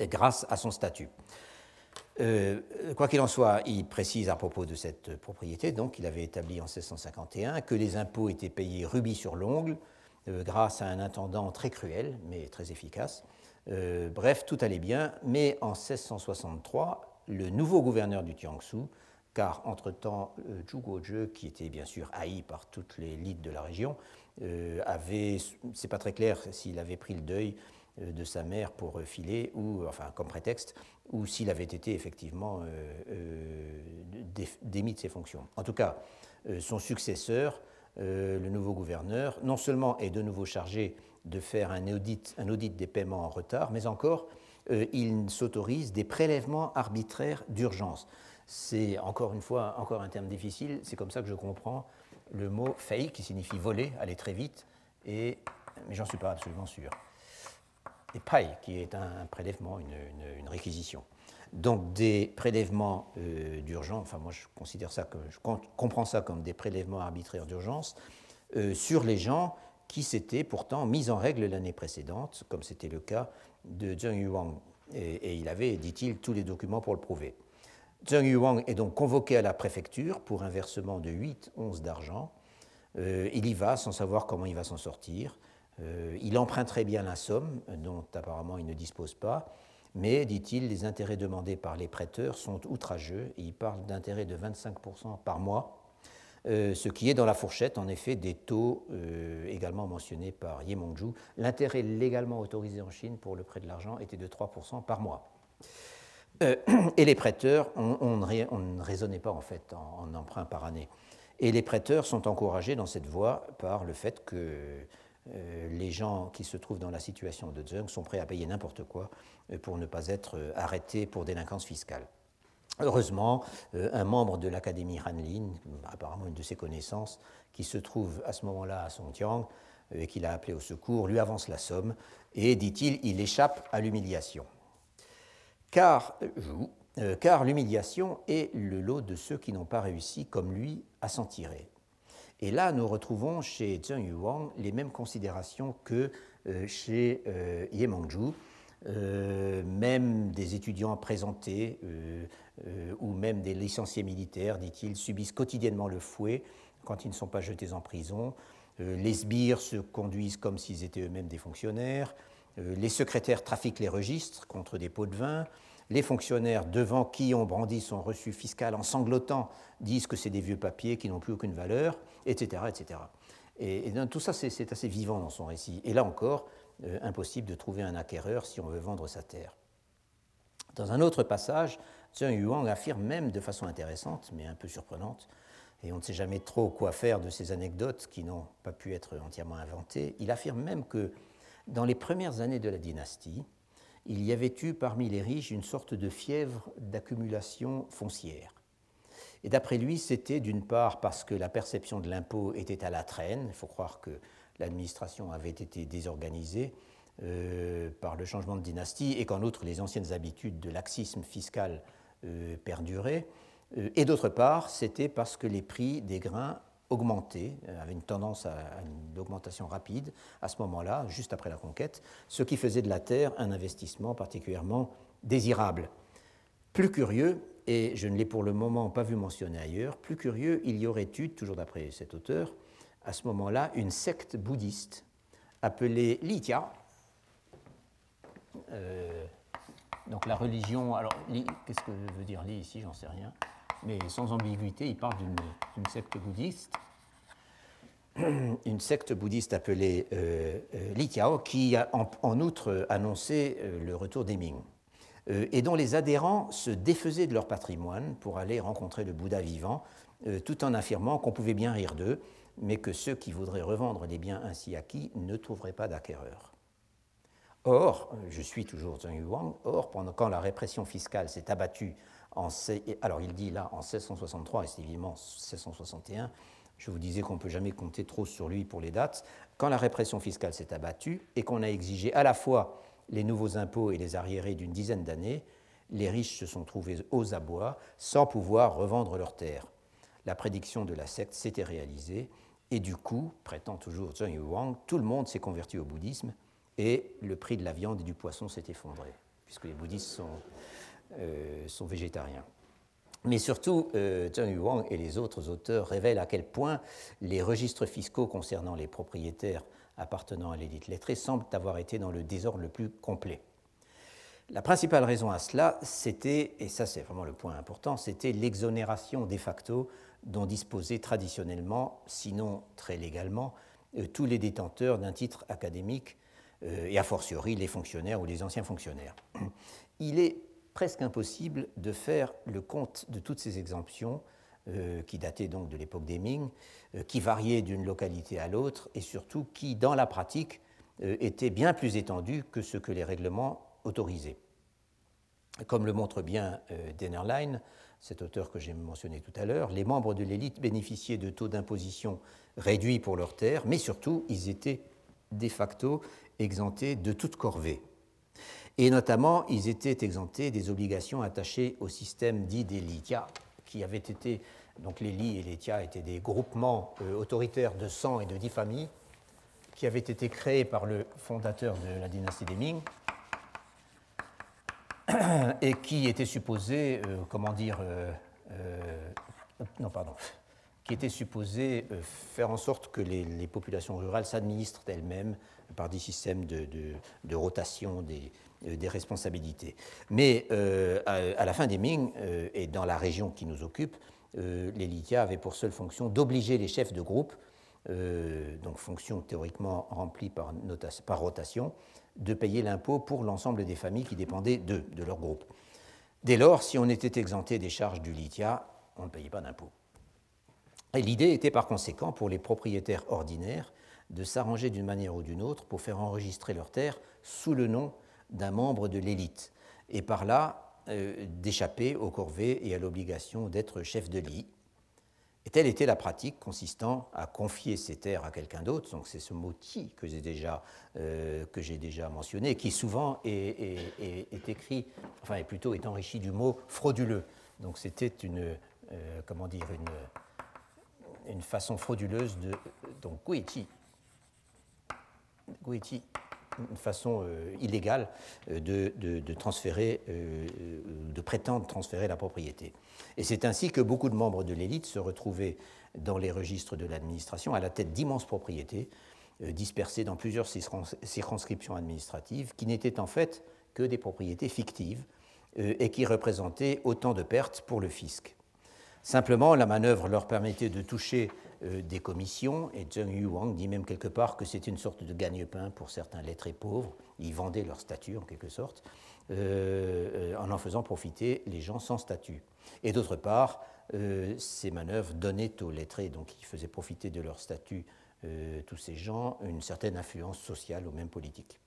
grâce à son statut. Euh, quoi qu'il en soit, il précise à propos de cette propriété, donc il avait établi en 1651 que les impôts étaient payés rubis sur l'ongle euh, grâce à un intendant très cruel mais très efficace. Euh, bref, tout allait bien, mais en 1663, le nouveau gouverneur du Tiangsu, car entre-temps, Zhu Guozhe, qui était bien sûr haï par toutes les élites de la région, avait, c'est pas très clair s'il avait pris le deuil de sa mère pour filer, ou enfin comme prétexte, ou s'il avait été effectivement euh, euh, démis de ses fonctions. En tout cas, euh, son successeur, le nouveau gouverneur, non seulement est de nouveau chargé de faire un audit, des paiements en retard, mais encore, il s'autorise des prélèvements arbitraires d'urgence. C'est encore une fois encore un terme difficile, c'est comme ça que je comprends le mot fei qui signifie voler, aller très vite, et, mais j'en suis pas absolument sûr et paille, qui est un, prélèvement, une, réquisition. Donc des prélèvements euh, d'urgence, enfin moi je considère ça je comprends ça comme des prélèvements arbitraires d'urgence euh, sur les gens qui s'étaient pourtant mis en règle l'année précédente, comme c'était le cas de Zheng Yuang. Et, et il avait, dit-il, tous les documents pour le prouver. Zheng Yuang est donc convoqué à la préfecture pour un versement de 8 onces d'argent. Euh, il y va sans savoir comment il va s'en sortir. Euh, il emprunterait bien la somme, dont apparemment il ne dispose pas, mais, dit-il, les intérêts demandés par les prêteurs sont outrageux, il parle d'intérêts de 25% par mois, euh, ce qui est dans la fourchette, en effet, des taux euh, également mentionnés par Ye Mongju. L'intérêt légalement autorisé en Chine pour le prêt de l'argent était de 3% par mois. et les prêteurs, on, ne raisonnait pas en fait en, emprunt par année. Et les prêteurs sont encouragés dans cette voie par le fait que euh, les gens qui se trouvent dans la situation de Zheng sont prêts à payer n'importe quoi euh, pour ne pas être euh, arrêtés pour délinquance fiscale. Heureusement, un membre de l'Académie Hanlin, apparemment une de ses connaissances, qui se trouve à ce moment-là à Songjiang et qui l'a appelé au secours, lui avance la somme et, dit-il, il échappe à l'humiliation. Car, car l'humiliation est le lot de ceux qui n'ont pas réussi, comme lui, à s'en tirer. Et là, nous retrouvons chez Zheng Yuang les mêmes considérations que euh, chez euh, Ye Mengzhu. Euh, même des étudiants présentés ou même des licenciés militaires, dit-il, subissent quotidiennement le fouet quand ils ne sont pas jetés en prison. les sbires se conduisent comme s'ils étaient eux-mêmes des fonctionnaires. les secrétaires trafiquent les registres contre des pots de vin. Les fonctionnaires devant qui on brandit son reçu fiscal en sanglotant disent que c'est des vieux papiers qui n'ont plus aucune valeur, etc. etc. Et, tout ça, c'est assez vivant dans son récit. Et là encore, euh, impossible de trouver un acquéreur si on veut vendre sa terre. Dans un autre passage, Zheng Yuang affirme même de façon intéressante, mais un peu surprenante, et on ne sait jamais trop quoi faire de ces anecdotes qui n'ont pas pu être entièrement inventées, il affirme même que dans les premières années de la dynastie, il y avait eu parmi les riches une sorte de fièvre d'accumulation foncière. Et d'après lui, c'était d'une part parce que la perception de l'impôt était à la traîne, il faut croire que l'administration avait été désorganisée euh, par le changement de dynastie, et qu'en outre les anciennes habitudes de laxisme fiscal euh, perduraient, euh, et d'autre part, c'était parce que les prix des grains augmentaient, avaient une tendance à une augmentation rapide à ce moment-là, juste après la conquête, ce qui faisait de la terre un investissement particulièrement désirable. Plus curieux, et je ne l'ai pour le moment pas vu mentionné ailleurs, plus curieux, il y aurait eu, toujours d'après cet auteur, à ce moment-là, une secte bouddhiste appelée Litya. Euh, donc la religion, alors qu'est-ce que veut dire Li ici, j'en sais rien, mais sans ambiguïté, il parle d'une secte bouddhiste. Une secte bouddhiste appelée euh, euh Li qui a en, outre annoncé euh, le retour des Ming. Euh, et dont les adhérents se défaisaient de leur patrimoine pour aller rencontrer le Bouddha vivant, euh, tout en affirmant qu'on pouvait bien rire d'eux, mais que ceux qui voudraient revendre les biens ainsi acquis ne trouveraient pas d'acquéreurs. Or, je suis toujours Zheng Yuang, or, pendant quand la répression fiscale s'est abattue en. Alors, il dit là en 1663 et c'est évidemment 1661, je vous disais qu'on ne peut jamais compter trop sur lui pour les dates, quand la répression fiscale s'est abattue et qu'on a exigé à la fois les nouveaux impôts et les arriérés d'une dizaine d'années, les riches se sont trouvés aux abois sans pouvoir revendre leurs terres. La prédiction de la secte s'était réalisée et du coup, prétend toujours Zheng Yuang, tout le monde s'est converti au bouddhisme et le prix de la viande et du poisson s'est effondré, puisque les bouddhistes sont, euh, végétariens. Mais surtout, euh, Zheng Yuang et les autres auteurs révèlent à quel point les registres fiscaux concernant les propriétaires appartenant à l'élite lettrée semblent avoir été dans le désordre le plus complet. La principale raison à cela, c'était, et ça c'est vraiment le point important, c'était l'exonération de facto dont disposaient traditionnellement, sinon très légalement, euh, tous les détenteurs d'un titre académique, euh, et a fortiori les fonctionnaires ou les anciens fonctionnaires. Il est presque impossible de faire le compte de toutes ces exemptions euh, qui dataient donc de l'époque des Ming, qui variaient d'une localité à l'autre et surtout qui, dans la pratique, étaient bien plus étendues que ce que les règlements autorisaient. Comme le montre bien Dennerlein, cet auteur que j'ai mentionné tout à l'heure, les membres de l'élite bénéficiaient de taux d'imposition réduits pour leurs terres, mais surtout, ils étaient de facto exemptés de toute corvée. Et notamment, ils étaient exemptés des obligations attachées au système dit des qui avaient été, donc les lits et les tia étaient des groupements euh, autoritaires de 100 et de 10 familles, qui avaient été créés par le fondateur de la dynastie des Ming, et qui était supposé, euh, comment dire, euh, non pardon, qui était supposé faire en sorte que les, populations rurales s'administrent elles-mêmes par des systèmes de, rotation des, responsabilités. Mais à, la fin des Ming et dans la région qui nous occupe, les Lithia avaient pour seule fonction d'obliger les chefs de groupe, donc fonction théoriquement remplie par, par rotation, de payer l'impôt pour l'ensemble des familles qui dépendaient d'eux, de leur groupe. Dès lors, si on était exempté des charges du litia, on ne payait pas d'impôt. Et l'idée était par conséquent pour les propriétaires ordinaires de s'arranger d'une manière ou d'une autre pour faire enregistrer leurs terres sous le nom d'un membre de l'élite, et par là euh, d'échapper aux corvées et à l'obligation d'être chef de lit, et telle était la pratique consistant à confier ces terres à quelqu'un d'autre. Donc c'est ce mot qui que j'ai déjà, euh, que j'ai déjà mentionné, qui souvent est, écrit, enfin plutôt est enrichi du mot frauduleux. Donc c'était une, euh, comment dire, une, façon frauduleuse de donc guichi, guichi une façon euh, illégale euh, de, transférer, euh, de prétendre transférer la propriété. Et c'est ainsi que beaucoup de membres de l'élite se retrouvaient dans les registres de l'administration à la tête d'immenses propriétés dispersées dans plusieurs circonscriptions administratives qui n'étaient en fait que des propriétés fictives et qui représentaient autant de pertes pour le fisc. Simplement, la manœuvre leur permettait de toucher des commissions, et Zheng Yuang dit même quelque part que c'était une sorte de gagne-pain pour certains lettrés pauvres, ils vendaient leur statut en quelque sorte, en en faisant profiter les gens sans statut. Et d'autre part, ces manœuvres donnaient aux lettrés, donc qui faisaient profiter de leur statut euh, tous ces gens une certaine influence sociale ou même politique.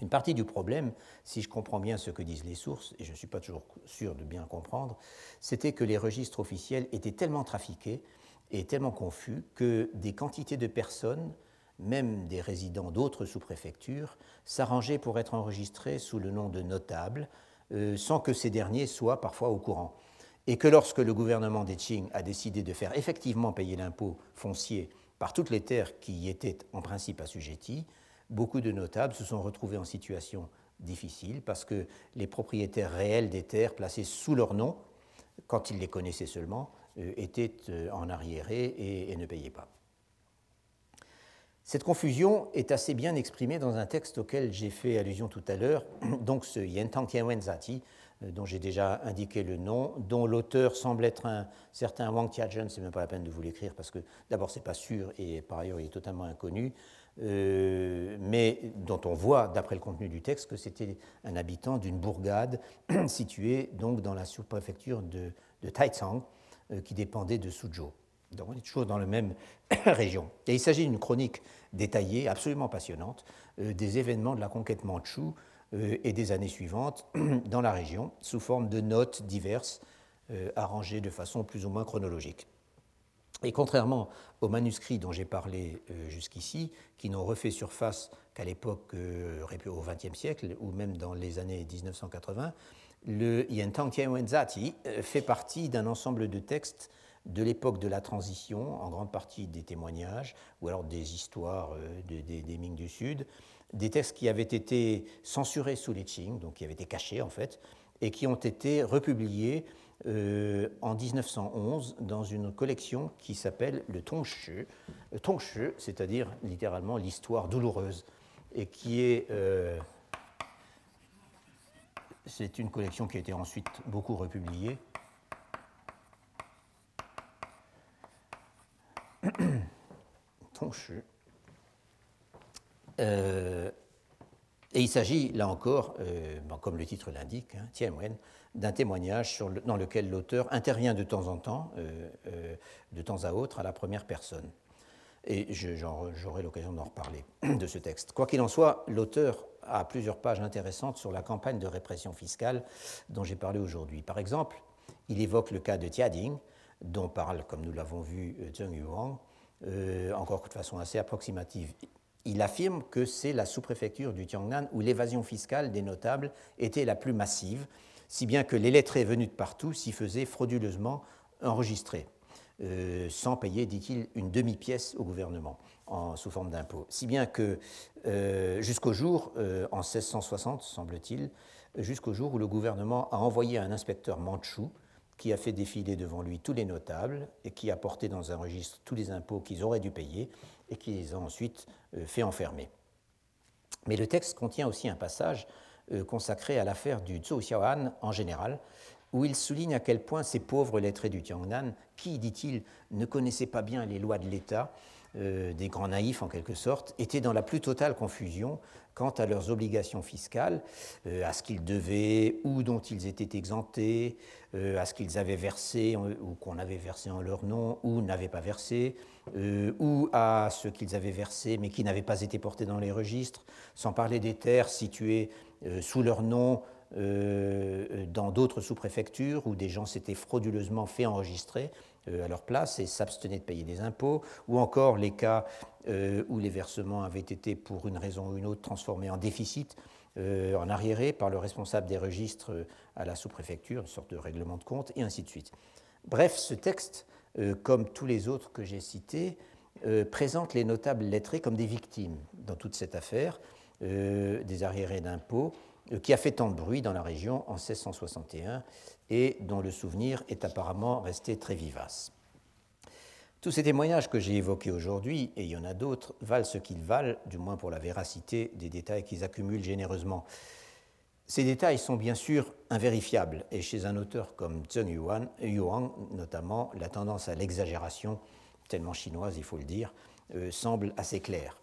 Une partie du problème, si je comprends bien ce que disent les sources, et je ne suis pas toujours sûr de bien comprendre, c'était que les registres officiels étaient tellement trafiqués et tellement confus que des quantités de personnes, même des résidents d'autres sous-préfectures, s'arrangeaient pour être enregistrés sous le nom de notables, euh, sans que ces derniers soient parfois au courant. Et que lorsque le gouvernement des Qing a décidé de faire effectivement payer l'impôt foncier par toutes les terres qui y étaient en principe assujetties, beaucoup de notables se sont retrouvés en situation difficile parce que les propriétaires réels des terres placées sous leur nom, quand ils les connaissaient seulement, étaient euh, en arriéré et, ne payaient pas. Cette confusion est assez bien exprimée dans un texte auquel j'ai fait allusion tout à l'heure, donc ce Yentang Tianwen Zati, euh, dont j'ai déjà indiqué le nom, dont l'auteur semble être un certain Wang Tianzhen, c'est même pas la peine de vous l'écrire parce que d'abord c'est pas sûr et par ailleurs il est totalement inconnu, euh, mais dont on voit d'après le contenu du texte que c'était un habitant d'une bourgade située donc dans la sous-préfecture de, de euh, qui dépendait de Suzhou. Donc on est toujours dans la même région. Et il s'agit d'une chronique détaillée, absolument passionnante, des événements de la conquête mandchoue euh, et des années suivantes dans la région, sous forme de notes diverses, euh, arrangées de façon plus ou moins chronologique. Et contrairement aux manuscrits dont j'ai parlé euh, jusqu'ici, qui n'ont refait surface qu'à l'époque au XXe siècle ou même dans les années 1980, le Yentang Tianwenzati fait partie d'un ensemble de textes de l'époque de la transition, en grande partie des témoignages ou alors des histoires des Ming du Sud, des textes qui avaient été censurés sous les Qing, donc qui avaient été cachés en fait, et qui ont été republiés euh, en 1911 dans une collection qui s'appelle le Tongshu, Tongshu, c'est-à-dire littéralement l'histoire douloureuse, et qui est euh, c'est une collection qui a été ensuite beaucoup republiée. Euh, et il s'agit, là encore, euh, comme le titre l'indique, hein, d'un témoignage dans lequel l'auteur intervient de temps en temps, euh, de temps à autre, à la première personne. Et j'aurai l'occasion d'en reparler de ce texte. Quoi qu'il en soit, l'auteur a plusieurs pages intéressantes sur la campagne de répression fiscale dont j'ai parlé aujourd'hui. Par exemple, il évoque le cas de Tiading, dont parle, comme nous l'avons vu, Zheng Yuang, encore de façon assez approximative il affirme que c'est la sous-préfecture du Tiangnan où l'évasion fiscale des notables était la plus massive, si bien que les lettrés venus de partout s'y faisaient frauduleusement enregistrer, euh, sans payer, dit-il, une demi-pièce au gouvernement en, sous forme d'impôt. Si bien que euh, jusqu'au jour, euh, en 1660, semble-t-il, jusqu'au jour où le gouvernement a envoyé un inspecteur mandchou qui a fait défiler devant lui tous les notables et qui a porté dans un registre tous les impôts qu'ils auraient dû payer et qui les a ensuite fait enfermer. Mais le texte contient aussi un passage consacré à l'affaire du Zhou Xiaoan en général, où il souligne à quel point ces pauvres lettrés du Tiangnan, qui, dit-il, ne connaissaient pas bien les lois de l'État, euh, des grands naïfs en quelque sorte, étaient dans la plus totale confusion quant à leurs obligations fiscales, à ce qu'ils devaient ou dont ils étaient exemptés, à ce qu'ils avaient versé ou qu'on avait versé en leur nom ou n'avaient pas versé, euh, ou à ce qu'ils avaient versé mais qui n'avaient pas été portés dans les registres, sans parler des terres situées euh, sous leur nom euh, dans d'autres sous-préfectures où des gens s'étaient frauduleusement fait enregistrer à leur place et s'abstenaient de payer des impôts, ou encore les cas où les versements avaient été pour une raison ou une autre transformés en déficit, en arriéré par le responsable des registres à la sous-préfecture, une sorte de règlement de compte, et ainsi de suite. Bref, ce texte euh, comme tous les autres que j'ai cités, euh, présentent les notables lettrés comme des victimes dans toute cette affaire euh, des arriérés d'impôts qui a fait tant de bruit dans la région en 1661 et dont le souvenir est apparemment resté très vivace. Tous ces témoignages que j'ai évoqués aujourd'hui, et il y en a d'autres, valent ce qu'ils valent, du moins pour la véracité des détails qu'ils accumulent généreusement. Ces détails sont bien sûr invérifiables, et chez un auteur comme Zheng Yuan, Yuan notamment, la tendance à l'exagération, tellement chinoise il faut le dire, euh, semble assez claire.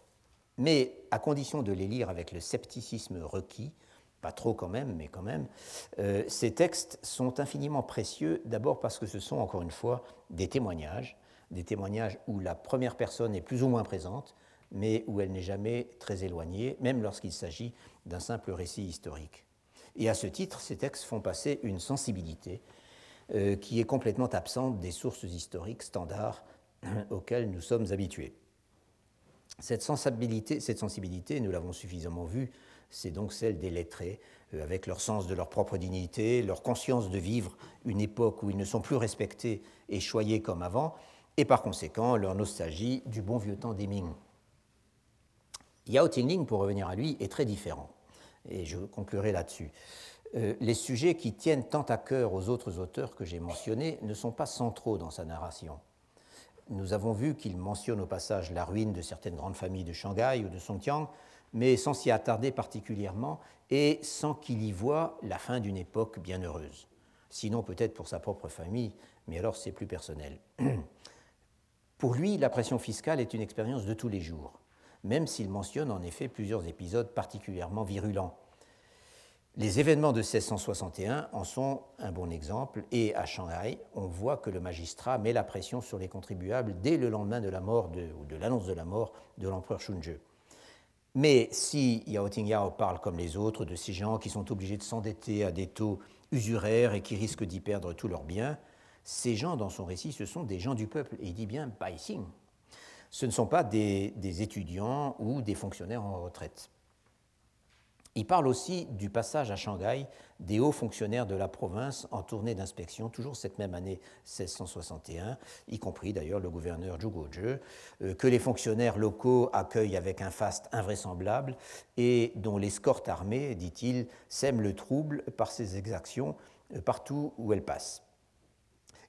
Mais à condition de les lire avec le scepticisme requis, pas trop quand même, mais quand même, euh, ces textes sont infiniment précieux, d'abord parce que ce sont, encore une fois, des témoignages, des témoignages où la première personne est plus ou moins présente, mais où elle n'est jamais très éloignée, même lorsqu'il s'agit d'un simple récit historique. Et à ce titre, ces textes font passer une sensibilité euh, qui est complètement absente des sources historiques standards auxquelles nous sommes habitués. Cette sensibilité, cette sensibilité nous l'avons suffisamment vu, c'est donc celle des lettrés, euh, avec leur sens de leur propre dignité, leur conscience de vivre une époque où ils ne sont plus respectés et choyés comme avant, et par conséquent leur nostalgie du bon vieux temps des Ming. Yao Tingling, pour revenir à lui, est très différent, et je conclurai là-dessus. Euh, les sujets qui tiennent tant à cœur aux autres auteurs que j'ai mentionnés ne sont pas centraux dans sa narration. Nous avons vu qu'il mentionne au passage la ruine de certaines grandes familles de Shanghai ou de Songjiang, mais sans s'y attarder particulièrement et sans qu'il y voie la fin d'une époque bien heureuse. Sinon peut-être pour sa propre famille, mais alors c'est plus personnel. Pour lui, la pression fiscale est une expérience de tous les jours, même s'il mentionne en effet plusieurs épisodes particulièrement virulents. Les événements de 1661 en sont un bon exemple, et à Shanghai, on voit que le magistrat met la pression sur les contribuables dès le lendemain de la mort ou de l'annonce de la mort de l'empereur Shunzhe. Mais si Yao Tingyao parle comme les autres de ces gens qui sont obligés de s'endetter à des taux usuraires et qui risquent d'y perdre tous leurs biens, ces gens, dans son récit, ce sont des gens du peuple, et il dit bien Baixing. Ce ne sont pas des, étudiants ou des fonctionnaires en retraite. Il parle aussi du passage à Shanghai des hauts fonctionnaires de la province en tournée d'inspection, toujours cette même année 1661, y compris d'ailleurs le gouverneur Zhu Guozhe, euh, que les fonctionnaires locaux accueillent avec un faste invraisemblable et dont l'escorte armée, dit-il, sème le trouble par ses exactions euh, partout où elle passe.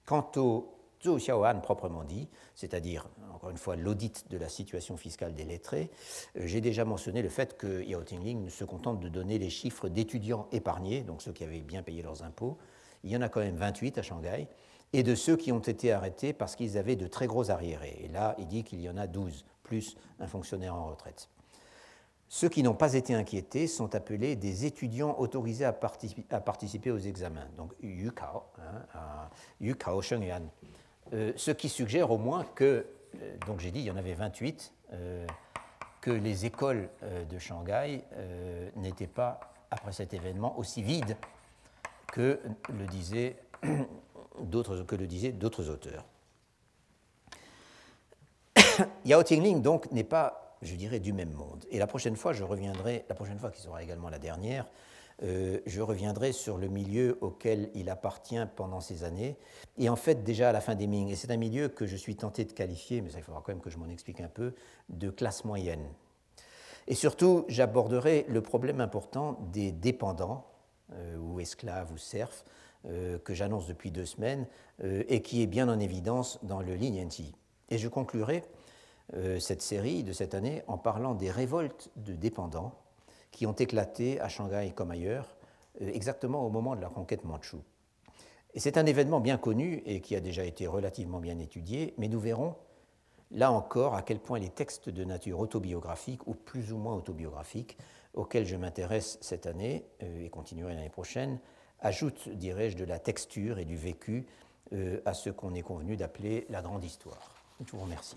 Quant au Zhou Xiaohan proprement dit, c'est-à-dire, encore une fois, l'audit de la situation fiscale des lettrés, euh, j'ai déjà mentionné le fait que Yao Tingling se contente de donner les chiffres d'étudiants épargnés, donc ceux qui avaient bien payé leurs impôts. Il y en a quand même 28 à Shanghai, et de ceux qui ont été arrêtés parce qu'ils avaient de très gros arriérés. Et là, il dit qu'il y en a 12, plus un fonctionnaire en retraite. Ceux qui n'ont pas été inquiétés sont appelés des étudiants autorisés à, participer aux examens, donc Yukao, hein, Yukao Shengyuan. Euh, ce qui suggère au moins que, euh, donc j'ai dit, il y en avait 28, euh, que les écoles de Shanghai n'étaient pas, après cet événement, aussi vides que le disaient d'autres, que le disaient d'autres auteurs. Yao Tingling, donc, n'est pas je dirais, du même monde. Et la prochaine fois, je reviendrai, la prochaine fois qui sera également la dernière, euh, je reviendrai sur le milieu auquel il appartient pendant ces années, et en fait déjà à la fin des Ming. Et c'est un milieu que je suis tenté de qualifier, mais il faudra quand même que je m'en explique un peu, de classe moyenne. Et surtout, j'aborderai le problème important des dépendants, euh, ou esclaves ou serfs, euh, que j'annonce depuis deux semaines, et qui est bien en évidence dans le Lin Et je conclurai cette série de cette année en parlant des révoltes de dépendants qui ont éclaté à Shanghai comme ailleurs, euh, exactement au moment de la conquête mandchoue. C'est un événement bien connu et qui a déjà été relativement bien étudié, mais nous verrons là encore à quel point les textes de nature autobiographique ou plus ou moins autobiographique auxquels je m'intéresse cette année euh, et continuerai l'année prochaine ajoutent, dirais-je, de la texture et du vécu à ce qu'on est convenu d'appeler la grande histoire. Je vous remercie.